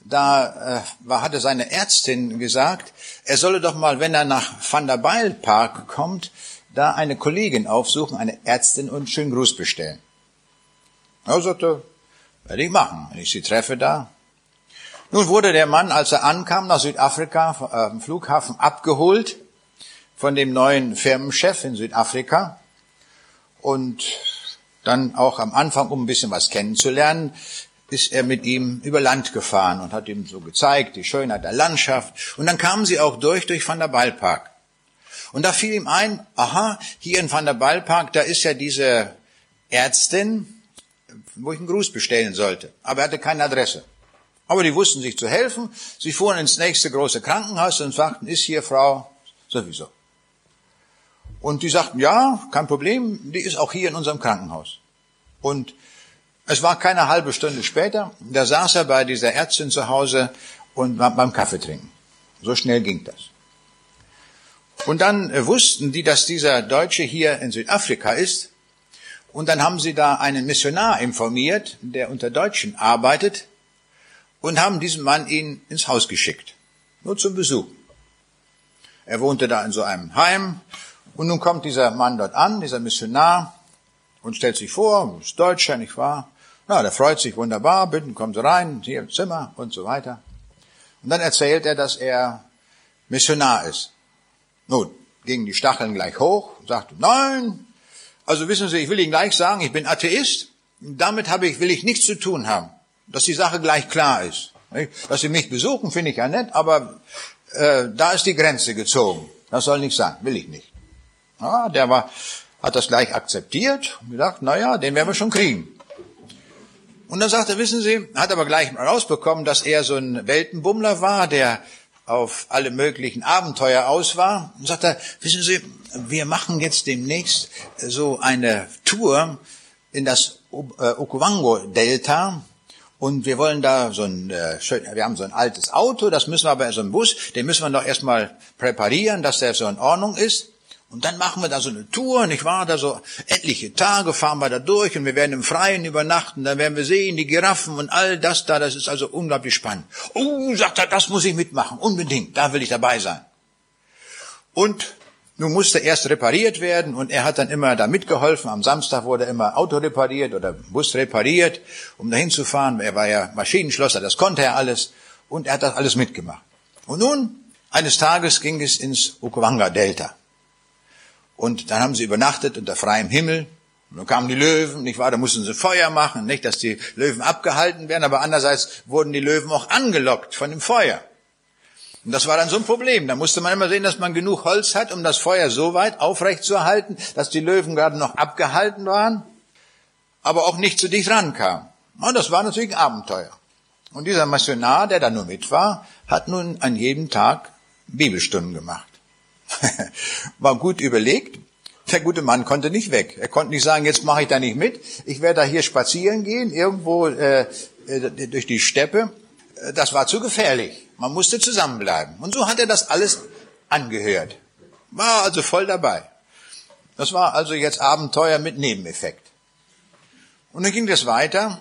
da äh, hatte seine Ärztin gesagt, er solle doch mal, wenn er nach Van der Beil Park kommt, da eine Kollegin aufsuchen, eine Ärztin und schönen Gruß bestellen. Er sagte, werde ich machen, wenn ich sie treffe da. Nun wurde der Mann, als er ankam nach Südafrika, am äh, Flughafen abgeholt von dem neuen Firmenchef in Südafrika und dann auch am Anfang, um ein bisschen was kennenzulernen, ist er mit ihm über Land gefahren und hat ihm so gezeigt, die Schönheit der Landschaft. Und dann kamen sie auch durch, durch Van der Ballpark. Und da fiel ihm ein, aha, hier in Van der Ballpark, da ist ja diese Ärztin, wo ich einen Gruß bestellen sollte. Aber er hatte keine Adresse. Aber die wussten sich zu helfen. Sie fuhren ins nächste große Krankenhaus und sagten, ist hier Frau sowieso. Und die sagten, ja, kein Problem, die ist auch hier in unserem Krankenhaus. Und es war keine halbe Stunde später, da saß er bei dieser Ärztin zu Hause und war beim Kaffee trinken. So schnell ging das. Und dann äh, wussten die, dass dieser Deutsche hier in Südafrika ist. Und dann haben sie da einen Missionar informiert, der unter Deutschen arbeitet, und haben diesen Mann ihn ins Haus geschickt. Nur zum Besuch. Er wohnte da in so einem Heim, und nun kommt dieser Mann dort an, dieser Missionar, und stellt sich vor, ist Deutscher, nicht wahr? Na, der freut sich wunderbar, bitten, kommen Sie rein, hier im Zimmer und so weiter. Und dann erzählt er, dass er Missionar ist. Nun, gingen die Stacheln gleich hoch, sagte, nein, also wissen Sie, ich will Ihnen gleich sagen, ich bin Atheist, damit habe ich, will ich nichts zu tun haben, dass die Sache gleich klar ist. Dass Sie mich besuchen, finde ich ja nett, aber äh, da ist die Grenze gezogen. Das soll nicht sein, will ich nicht. Ja, der war, hat das gleich akzeptiert und gedacht, na ja, den werden wir schon kriegen. Und dann sagt er, wissen Sie, hat aber gleich rausbekommen, dass er so ein Weltenbummler war, der auf alle möglichen Abenteuer aus war. Sagt er, wissen Sie, wir machen jetzt demnächst so eine Tour in das äh, Okavango-Delta. Und wir wollen da so ein, äh, wir haben so ein altes Auto, das müssen wir aber, so ein Bus, den müssen wir doch erstmal präparieren, dass der so in Ordnung ist. Und dann machen wir da so eine Tour, nicht wahr? Da so etliche Tage fahren wir da durch und wir werden im Freien übernachten, dann werden wir sehen, die Giraffen und all das da, das ist also unglaublich spannend. Oh, sagt er, das muss ich mitmachen, unbedingt, da will ich dabei sein. Und nun musste erst repariert werden und er hat dann immer da mitgeholfen. Am Samstag wurde immer Auto repariert oder Bus repariert, um dahin zu fahren. Er war ja Maschinenschlosser, das konnte er alles und er hat das alles mitgemacht. Und nun, eines Tages ging es ins Okawanga Delta. Und dann haben sie übernachtet unter freiem Himmel. Und dann kamen die Löwen, nicht wahr? Da mussten sie Feuer machen, nicht, dass die Löwen abgehalten werden. Aber andererseits wurden die Löwen auch angelockt von dem Feuer. Und das war dann so ein Problem. Da musste man immer sehen, dass man genug Holz hat, um das Feuer so weit aufrecht zu erhalten, dass die Löwen gerade noch abgehalten waren, aber auch nicht zu dicht rankamen. Und das war natürlich ein Abenteuer. Und dieser Missionar, der da nur mit war, hat nun an jedem Tag Bibelstunden gemacht. War gut überlegt. Der gute Mann konnte nicht weg. Er konnte nicht sagen, jetzt mache ich da nicht mit. Ich werde da hier spazieren gehen, irgendwo äh, äh, durch die Steppe. Das war zu gefährlich. Man musste zusammenbleiben. Und so hat er das alles angehört. War also voll dabei. Das war also jetzt Abenteuer mit Nebeneffekt. Und dann ging das weiter.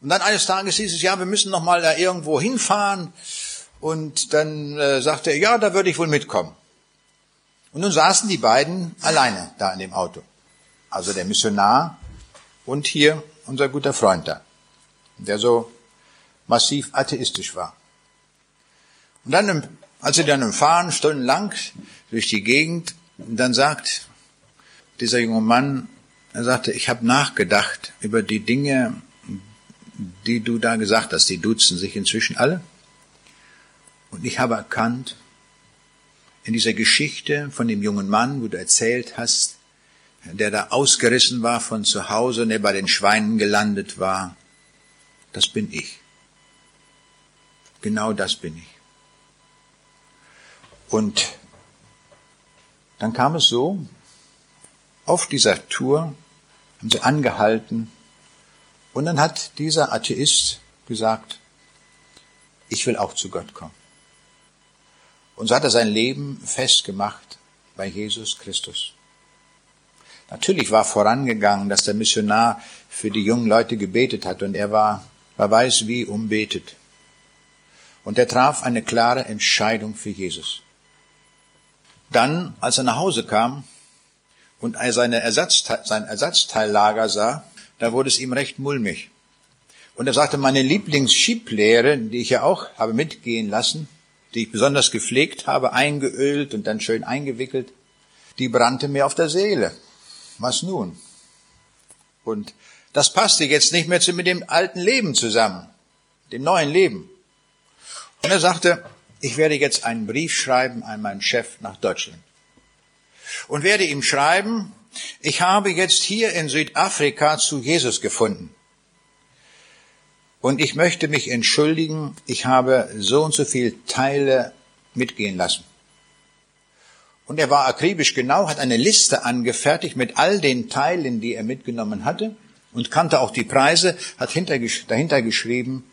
Und dann eines Tages hieß es, ja, wir müssen noch mal da irgendwo hinfahren. Und dann äh, sagte er, ja, da würde ich wohl mitkommen. Und nun saßen die beiden alleine da in dem Auto. Also der Missionar und hier unser guter Freund da, der so massiv atheistisch war. Und dann, als sie dann fahren, stundenlang durch die Gegend, dann sagt dieser junge Mann, er sagte, ich habe nachgedacht über die Dinge, die du da gesagt hast. Die duzen sich inzwischen alle. Und ich habe erkannt, in dieser Geschichte von dem jungen Mann, wo du erzählt hast, der da ausgerissen war von zu Hause und der bei den Schweinen gelandet war, das bin ich. Genau das bin ich. Und dann kam es so, auf dieser Tour haben sie angehalten und dann hat dieser Atheist gesagt, ich will auch zu Gott kommen. Und so hat er sein Leben festgemacht bei Jesus Christus. Natürlich war vorangegangen, dass der Missionar für die jungen Leute gebetet hat und er war, wer weiß wie, umbetet. Und er traf eine klare Entscheidung für Jesus. Dann, als er nach Hause kam und er seine Ersatzteil, sein Ersatzteillager sah, da wurde es ihm recht mulmig. Und er sagte, meine Lieblingsschieblehre, die ich ja auch habe mitgehen lassen, die ich besonders gepflegt habe, eingeölt und dann schön eingewickelt, die brannte mir auf der Seele. Was nun? Und das passte jetzt nicht mehr mit dem alten Leben zusammen, dem neuen Leben. Und er sagte, ich werde jetzt einen Brief schreiben an meinen Chef nach Deutschland. Und werde ihm schreiben, ich habe jetzt hier in Südafrika zu Jesus gefunden. Und ich möchte mich entschuldigen, ich habe so und so viel Teile mitgehen lassen. Und er war akribisch genau, hat eine Liste angefertigt mit all den Teilen, die er mitgenommen hatte und kannte auch die Preise, hat dahinter geschrieben,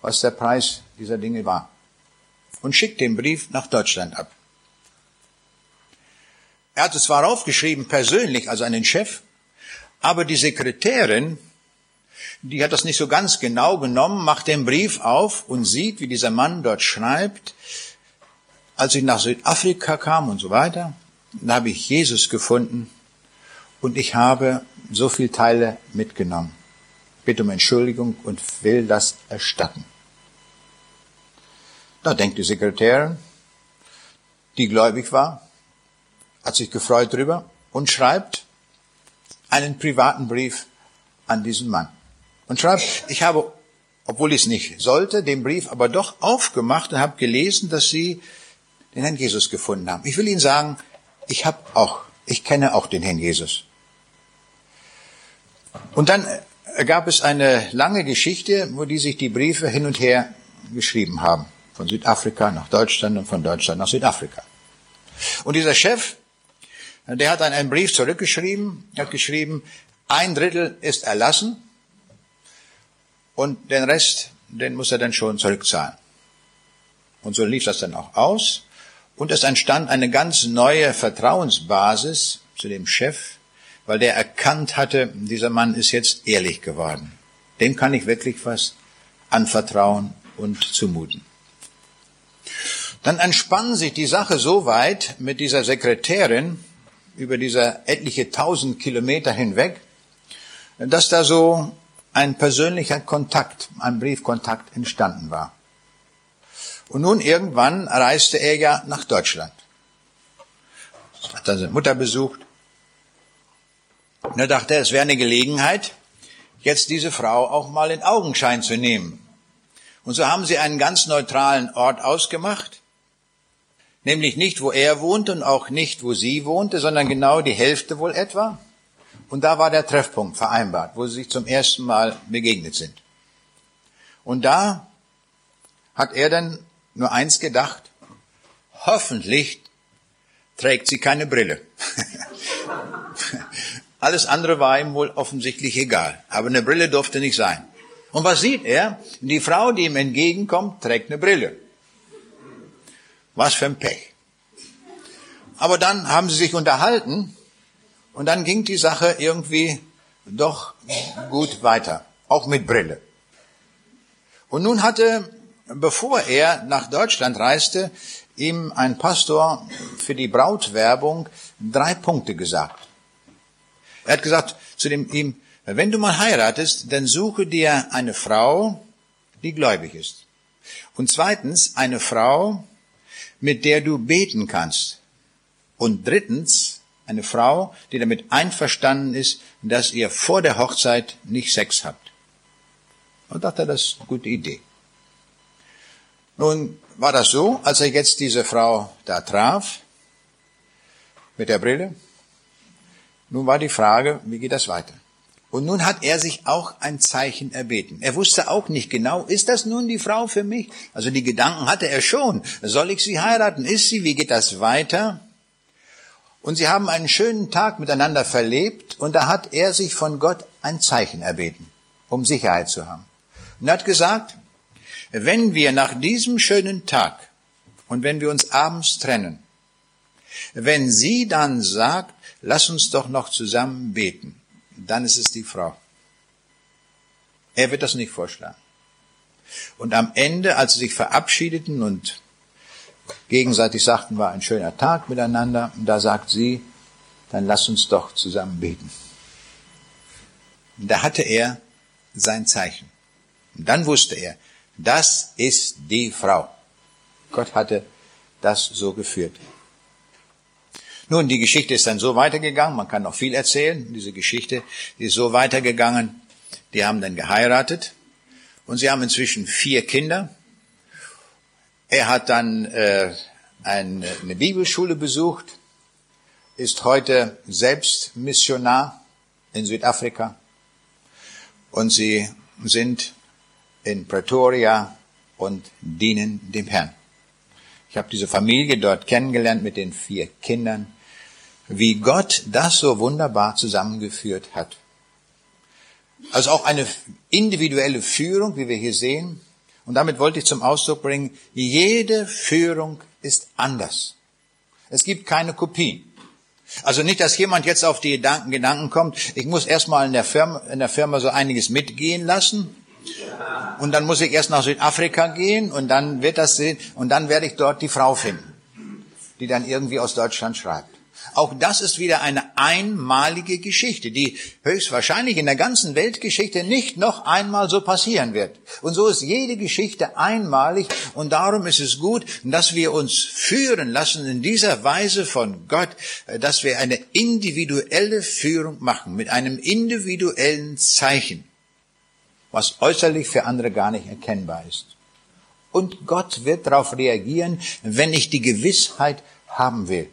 was der Preis dieser Dinge war. Und schickt den Brief nach Deutschland ab. Er hat es zwar aufgeschrieben, persönlich, also den Chef, Aber die Sekretärin, die hat das nicht so ganz genau genommen, macht den Brief auf und sieht, wie dieser Mann dort schreibt, als ich nach Südafrika kam und so weiter, da habe ich Jesus gefunden und ich habe so viele Teile mitgenommen. Bitte um Entschuldigung und will das erstatten. Da denkt die Sekretärin, die gläubig war, hat sich gefreut drüber und schreibt einen privaten Brief an diesen Mann. Und schreibt, ich habe, obwohl ich es nicht sollte, den Brief aber doch aufgemacht und habe gelesen, dass Sie den Herrn Jesus gefunden haben. Ich will Ihnen sagen, ich habe auch, ich kenne auch den Herrn Jesus. Und dann gab es eine lange Geschichte, wo die sich die Briefe hin und her geschrieben haben. Von Südafrika nach Deutschland und von Deutschland nach Südafrika. Und dieser Chef, der hat dann einen Brief zurückgeschrieben, hat geschrieben, ein Drittel ist erlassen und den Rest, den muss er dann schon zurückzahlen. Und so lief das dann auch aus. Und es entstand eine ganz neue Vertrauensbasis zu dem Chef, weil der erkannt hatte, dieser Mann ist jetzt ehrlich geworden. Dem kann ich wirklich was anvertrauen und zumuten. Dann entspann sich die Sache so weit mit dieser Sekretärin über dieser etliche tausend Kilometer hinweg, dass da so ein persönlicher Kontakt, ein Briefkontakt entstanden war. Und nun irgendwann reiste er ja nach Deutschland. Hat dann seine Mutter besucht, und er dachte, es wäre eine Gelegenheit, jetzt diese Frau auch mal in Augenschein zu nehmen. Und so haben sie einen ganz neutralen Ort ausgemacht, nämlich nicht, wo er wohnte und auch nicht, wo sie wohnte, sondern genau die Hälfte wohl etwa. Und da war der Treffpunkt vereinbart, wo sie sich zum ersten Mal begegnet sind. Und da hat er dann nur eins gedacht, hoffentlich trägt sie keine Brille. Alles andere war ihm wohl offensichtlich egal. Aber eine Brille durfte nicht sein. Und was sieht er? Die Frau, die ihm entgegenkommt, trägt eine Brille. Was für ein Pech. Aber dann haben sie sich unterhalten und dann ging die Sache irgendwie doch gut weiter. Auch mit Brille. Und nun hatte, bevor er nach Deutschland reiste, ihm ein Pastor für die Brautwerbung drei Punkte gesagt. Er hat gesagt zu dem, ihm, wenn du mal heiratest, dann suche dir eine Frau, die gläubig ist. Und zweitens eine Frau, mit der du beten kannst. Und drittens eine Frau, die damit einverstanden ist, dass ihr vor der Hochzeit nicht Sex habt. Und dachte, das ist eine gute Idee. Nun war das so, als er jetzt diese Frau da traf, mit der Brille, nun war die Frage, wie geht das weiter? Und nun hat er sich auch ein Zeichen erbeten. Er wusste auch nicht genau, ist das nun die Frau für mich? Also die Gedanken hatte er schon. Soll ich sie heiraten? Ist sie? Wie geht das weiter? Und sie haben einen schönen Tag miteinander verlebt und da hat er sich von Gott ein Zeichen erbeten, um Sicherheit zu haben. Und er hat gesagt, wenn wir nach diesem schönen Tag und wenn wir uns abends trennen, wenn sie dann sagt, lass uns doch noch zusammen beten. Dann ist es die Frau. Er wird das nicht vorschlagen. Und am Ende, als sie sich verabschiedeten und gegenseitig sagten, war ein schöner Tag miteinander, da sagt sie, dann lass uns doch zusammen beten. Und da hatte er sein Zeichen. Und dann wusste er, das ist die Frau. Gott hatte das so geführt. Nun, die Geschichte ist dann so weitergegangen, man kann noch viel erzählen, diese Geschichte, die ist so weitergegangen, die haben dann geheiratet und sie haben inzwischen vier Kinder. Er hat dann äh, eine, eine Bibelschule besucht, ist heute selbst Missionar in Südafrika und sie sind in Pretoria und dienen dem Herrn. Ich habe diese Familie dort kennengelernt mit den vier Kindern wie Gott das so wunderbar zusammengeführt hat. Also auch eine individuelle Führung, wie wir hier sehen. Und damit wollte ich zum Ausdruck bringen, jede Führung ist anders. Es gibt keine Kopien. Also nicht, dass jemand jetzt auf die Gedanken, Gedanken kommt, ich muss erstmal in der Firma, in der Firma so einiges mitgehen lassen. Und dann muss ich erst nach Südafrika gehen und dann wird das sehen und dann werde ich dort die Frau finden, die dann irgendwie aus Deutschland schreibt. Auch das ist wieder eine einmalige Geschichte, die höchstwahrscheinlich in der ganzen Weltgeschichte nicht noch einmal so passieren wird. Und so ist jede Geschichte einmalig und darum ist es gut, dass wir uns führen lassen in dieser Weise von Gott, dass wir eine individuelle Führung machen mit einem individuellen Zeichen, was äußerlich für andere gar nicht erkennbar ist. Und Gott wird darauf reagieren, wenn ich die Gewissheit haben will.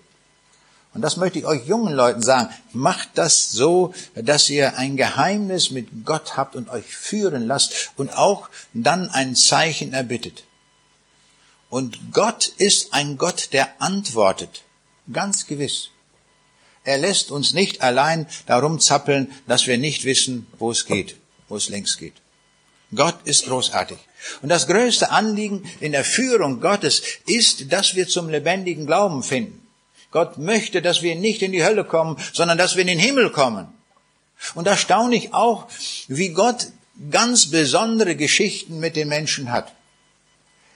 Und das möchte ich euch jungen Leuten sagen. Macht das so, dass ihr ein Geheimnis mit Gott habt und euch führen lasst und auch dann ein Zeichen erbittet. Und Gott ist ein Gott, der antwortet. Ganz gewiss. Er lässt uns nicht allein darum zappeln, dass wir nicht wissen, wo es geht, wo es längst geht. Gott ist großartig. Und das größte Anliegen in der Führung Gottes ist, dass wir zum lebendigen Glauben finden. Gott möchte, dass wir nicht in die Hölle kommen, sondern dass wir in den Himmel kommen. Und da staune ich auch, wie Gott ganz besondere Geschichten mit den Menschen hat.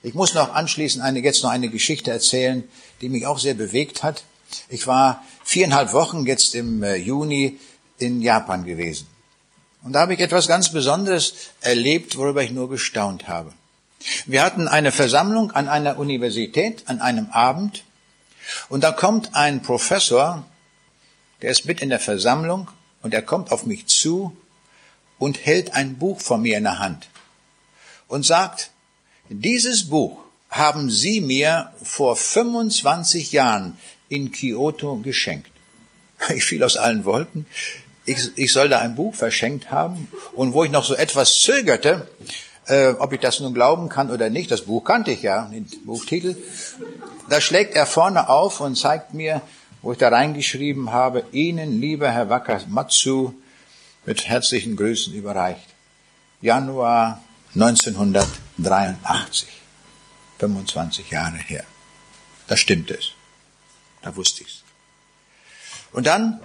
Ich muss noch anschließend eine, jetzt noch eine Geschichte erzählen, die mich auch sehr bewegt hat. Ich war viereinhalb Wochen jetzt im äh, Juni in Japan gewesen. Und da habe ich etwas ganz Besonderes erlebt, worüber ich nur gestaunt habe. Wir hatten eine Versammlung an einer Universität an einem Abend und da kommt ein Professor, der ist mit in der Versammlung und er kommt auf mich zu und hält ein Buch von mir in der Hand und sagt, dieses Buch haben Sie mir vor 25 Jahren in Kyoto geschenkt. Ich fiel aus allen Wolken. Ich, ich soll da ein Buch verschenkt haben. Und wo ich noch so etwas zögerte, äh, ob ich das nun glauben kann oder nicht, das Buch kannte ich ja, den Buchtitel, da schlägt er vorne auf und zeigt mir, wo ich da reingeschrieben habe, Ihnen, lieber Herr Wakamatsu, mit herzlichen Grüßen überreicht. Januar 1983. 25 Jahre her. Da stimmt es. Da wusste ich's. Und dann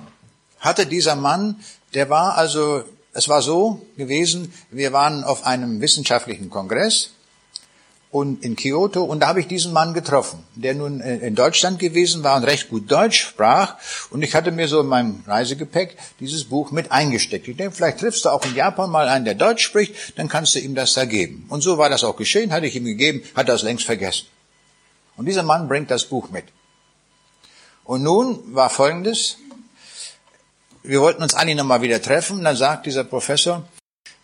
hatte dieser Mann, der war also es war so gewesen, wir waren auf einem wissenschaftlichen Kongress und in Kyoto und da habe ich diesen Mann getroffen, der nun in Deutschland gewesen war und recht gut Deutsch sprach und ich hatte mir so in meinem Reisegepäck dieses Buch mit eingesteckt. Ich denke, vielleicht triffst du auch in Japan mal einen, der Deutsch spricht, dann kannst du ihm das da geben. Und so war das auch geschehen, hatte ich ihm gegeben, hat das längst vergessen. Und dieser Mann bringt das Buch mit. Und nun war Folgendes, wir wollten uns alle nochmal wieder treffen. Dann sagt dieser Professor,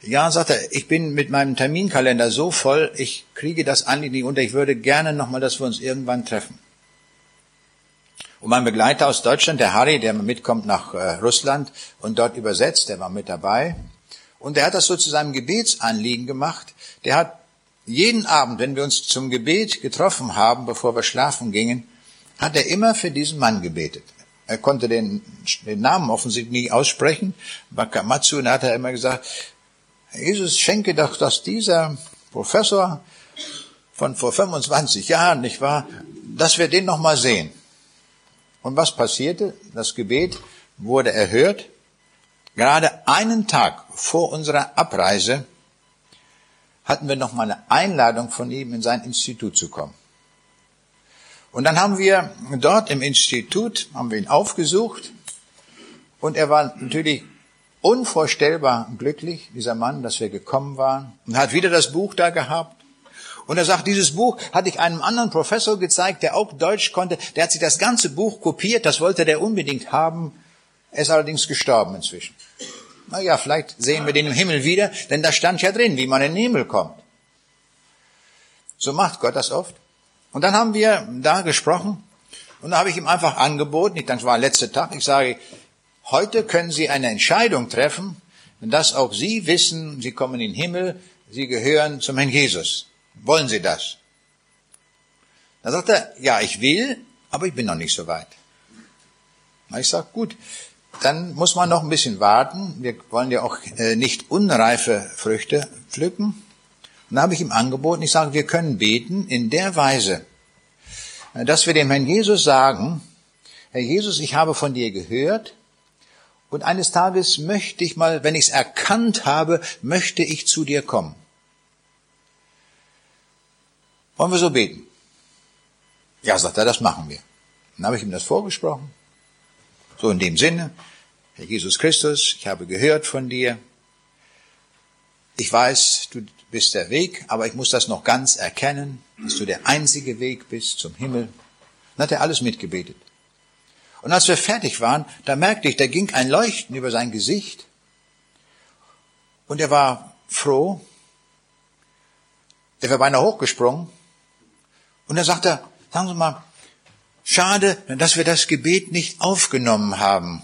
ja, sagt er, ich bin mit meinem Terminkalender so voll, ich kriege das Anliegen nicht unter, ich würde gerne nochmal, dass wir uns irgendwann treffen. Und mein Begleiter aus Deutschland, der Harry, der mitkommt nach äh, Russland und dort übersetzt, der war mit dabei. Und der hat das so zu seinem Gebetsanliegen gemacht. Der hat jeden Abend, wenn wir uns zum Gebet getroffen haben, bevor wir schlafen gingen, hat er immer für diesen Mann gebetet. Er konnte den, den Namen offensichtlich nicht aussprechen. Bakamatsu, und hat er immer gesagt, Jesus schenke doch, dass dieser Professor von vor 25 Jahren, nicht wahr, dass wir den noch mal sehen. Und was passierte? Das Gebet wurde erhört. Gerade einen Tag vor unserer Abreise hatten wir noch mal eine Einladung von ihm, in sein Institut zu kommen. Und dann haben wir dort im Institut, haben wir ihn aufgesucht und er war natürlich unvorstellbar glücklich, dieser Mann, dass wir gekommen waren und hat wieder das Buch da gehabt. Und er sagt, dieses Buch hatte ich einem anderen Professor gezeigt, der auch Deutsch konnte. Der hat sich das ganze Buch kopiert, das wollte der unbedingt haben. Er ist allerdings gestorben inzwischen. Naja, vielleicht sehen wir den im Himmel wieder, denn da stand ja drin, wie man in den Himmel kommt. So macht Gott das oft. Und dann haben wir da gesprochen und da habe ich ihm einfach angeboten, ich denke, es war der letzte Tag, ich sage, heute können Sie eine Entscheidung treffen, dass auch Sie wissen, Sie kommen in den Himmel, Sie gehören zum Herrn Jesus. Wollen Sie das? Da sagt er, ja, ich will, aber ich bin noch nicht so weit. Ich sage, gut, dann muss man noch ein bisschen warten. Wir wollen ja auch äh, nicht unreife Früchte pflücken. Und da habe ich ihm angeboten, ich sage, wir können beten in der Weise, dass wir dem Herrn Jesus sagen, Herr Jesus, ich habe von dir gehört und eines Tages möchte ich mal, wenn ich es erkannt habe, möchte ich zu dir kommen. Wollen wir so beten? Ja, sagt er, das machen wir. Dann habe ich ihm das vorgesprochen. So in dem Sinne, Herr Jesus Christus, ich habe gehört von dir. Ich weiß, du bist der Weg, aber ich muss das noch ganz erkennen, dass du der einzige Weg bist zum Himmel. Dann hat er alles mitgebetet. Und als wir fertig waren, da merkte ich, da ging ein Leuchten über sein Gesicht. Und er war froh. Der war beinahe hochgesprungen. Und er sagte, sagen Sie mal, schade, dass wir das Gebet nicht aufgenommen haben.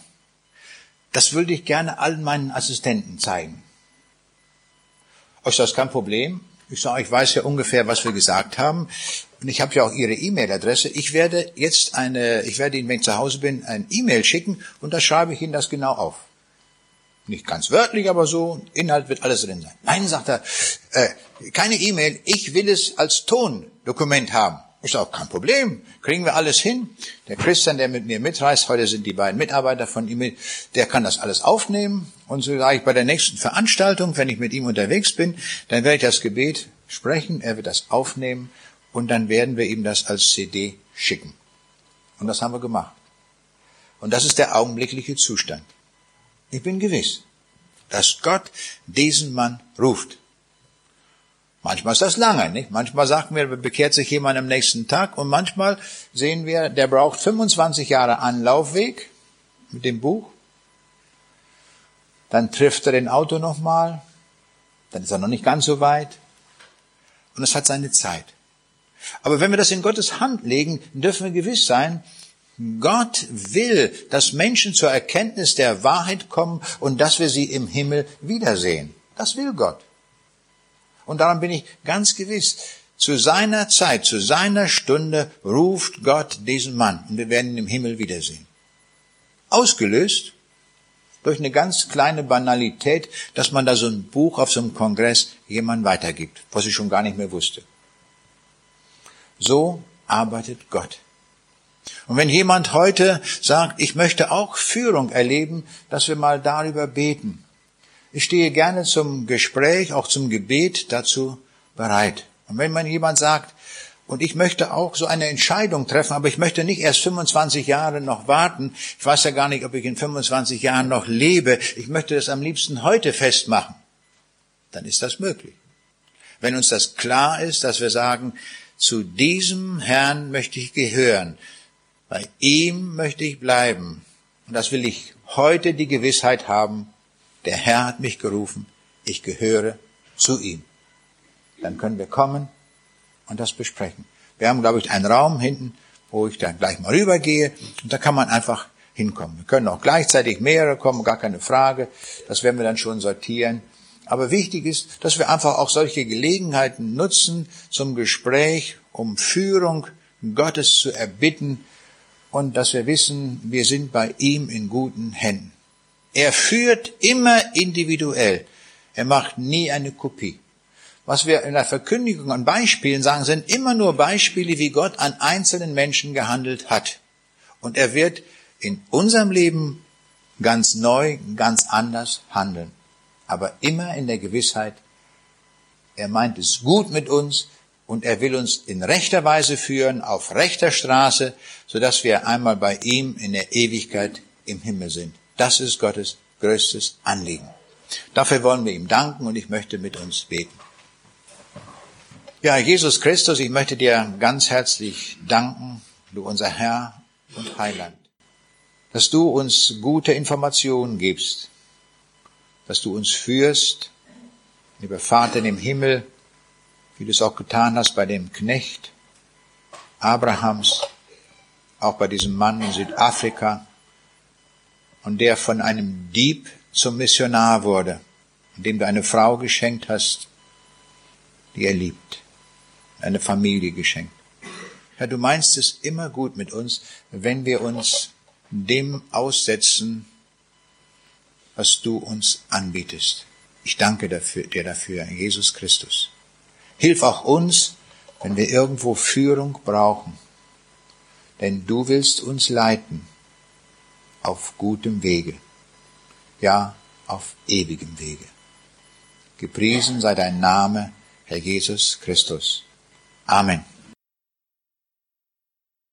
Das würde ich gerne allen meinen Assistenten zeigen. Ist das kein Problem? Ich sage, ich weiß ja ungefähr, was wir gesagt haben. Und ich habe ja auch Ihre E-Mail-Adresse. Ich werde jetzt eine, ich werde Ihnen, wenn ich zu Hause bin, ein E-Mail schicken und da schreibe ich Ihnen das genau auf. Nicht ganz wörtlich, aber so, Inhalt wird alles drin sein. Nein, sagt er, äh, keine E-Mail, ich will es als Tondokument haben. Ich sage, kein Problem, kriegen wir alles hin. Der Christian, der mit mir mitreist, heute sind die beiden Mitarbeiter von ihm, der kann das alles aufnehmen. Und so sage ich bei der nächsten Veranstaltung, wenn ich mit ihm unterwegs bin, dann werde ich das Gebet sprechen, er wird das aufnehmen und dann werden wir ihm das als CD schicken. Und das haben wir gemacht. Und das ist der augenblickliche Zustand. Ich bin gewiss, dass Gott diesen Mann ruft. Manchmal ist das lange, nicht? Manchmal sagen wir, bekehrt sich jemand am nächsten Tag und manchmal sehen wir, der braucht 25 Jahre Anlaufweg mit dem Buch. Dann trifft er den Auto nochmal. Dann ist er noch nicht ganz so weit. Und es hat seine Zeit. Aber wenn wir das in Gottes Hand legen, dürfen wir gewiss sein, Gott will, dass Menschen zur Erkenntnis der Wahrheit kommen und dass wir sie im Himmel wiedersehen. Das will Gott. Und daran bin ich ganz gewiss. Zu seiner Zeit, zu seiner Stunde ruft Gott diesen Mann und wir werden ihn im Himmel wiedersehen. Ausgelöst durch eine ganz kleine Banalität, dass man da so ein Buch auf so einem Kongress jemand weitergibt, was ich schon gar nicht mehr wusste. So arbeitet Gott. Und wenn jemand heute sagt, ich möchte auch Führung erleben, dass wir mal darüber beten, ich stehe gerne zum Gespräch, auch zum Gebet dazu bereit. Und wenn man jemand sagt, und ich möchte auch so eine Entscheidung treffen, aber ich möchte nicht erst 25 Jahre noch warten. Ich weiß ja gar nicht, ob ich in 25 Jahren noch lebe. Ich möchte das am liebsten heute festmachen. Dann ist das möglich. Wenn uns das klar ist, dass wir sagen, zu diesem Herrn möchte ich gehören. Bei ihm möchte ich bleiben. Und das will ich heute die Gewissheit haben, der Herr hat mich gerufen, ich gehöre zu ihm. Dann können wir kommen und das besprechen. Wir haben, glaube ich, einen Raum hinten, wo ich dann gleich mal rübergehe und da kann man einfach hinkommen. Wir können auch gleichzeitig mehrere kommen, gar keine Frage. Das werden wir dann schon sortieren. Aber wichtig ist, dass wir einfach auch solche Gelegenheiten nutzen zum Gespräch, um Führung Gottes zu erbitten und dass wir wissen, wir sind bei ihm in guten Händen. Er führt immer individuell. Er macht nie eine Kopie. Was wir in der Verkündigung an Beispielen sagen, sind immer nur Beispiele, wie Gott an einzelnen Menschen gehandelt hat. Und er wird in unserem Leben ganz neu, ganz anders handeln. Aber immer in der Gewissheit, er meint es gut mit uns und er will uns in rechter Weise führen, auf rechter Straße, sodass wir einmal bei ihm in der Ewigkeit im Himmel sind. Das ist Gottes größtes Anliegen. Dafür wollen wir ihm danken und ich möchte mit uns beten. Ja, Jesus Christus, ich möchte dir ganz herzlich danken, du unser Herr und Heiland, dass du uns gute Informationen gibst, dass du uns führst, lieber Vater im Himmel, wie du es auch getan hast bei dem Knecht Abrahams, auch bei diesem Mann in Südafrika, und der von einem Dieb zum Missionar wurde, dem du eine Frau geschenkt hast, die er liebt, eine Familie geschenkt. Herr, du meinst es immer gut mit uns, wenn wir uns dem aussetzen, was du uns anbietest. Ich danke dafür, dir dafür, Jesus Christus. Hilf auch uns, wenn wir irgendwo Führung brauchen. Denn du willst uns leiten auf gutem Wege, ja auf ewigem Wege. Gepriesen sei dein Name, Herr Jesus Christus. Amen.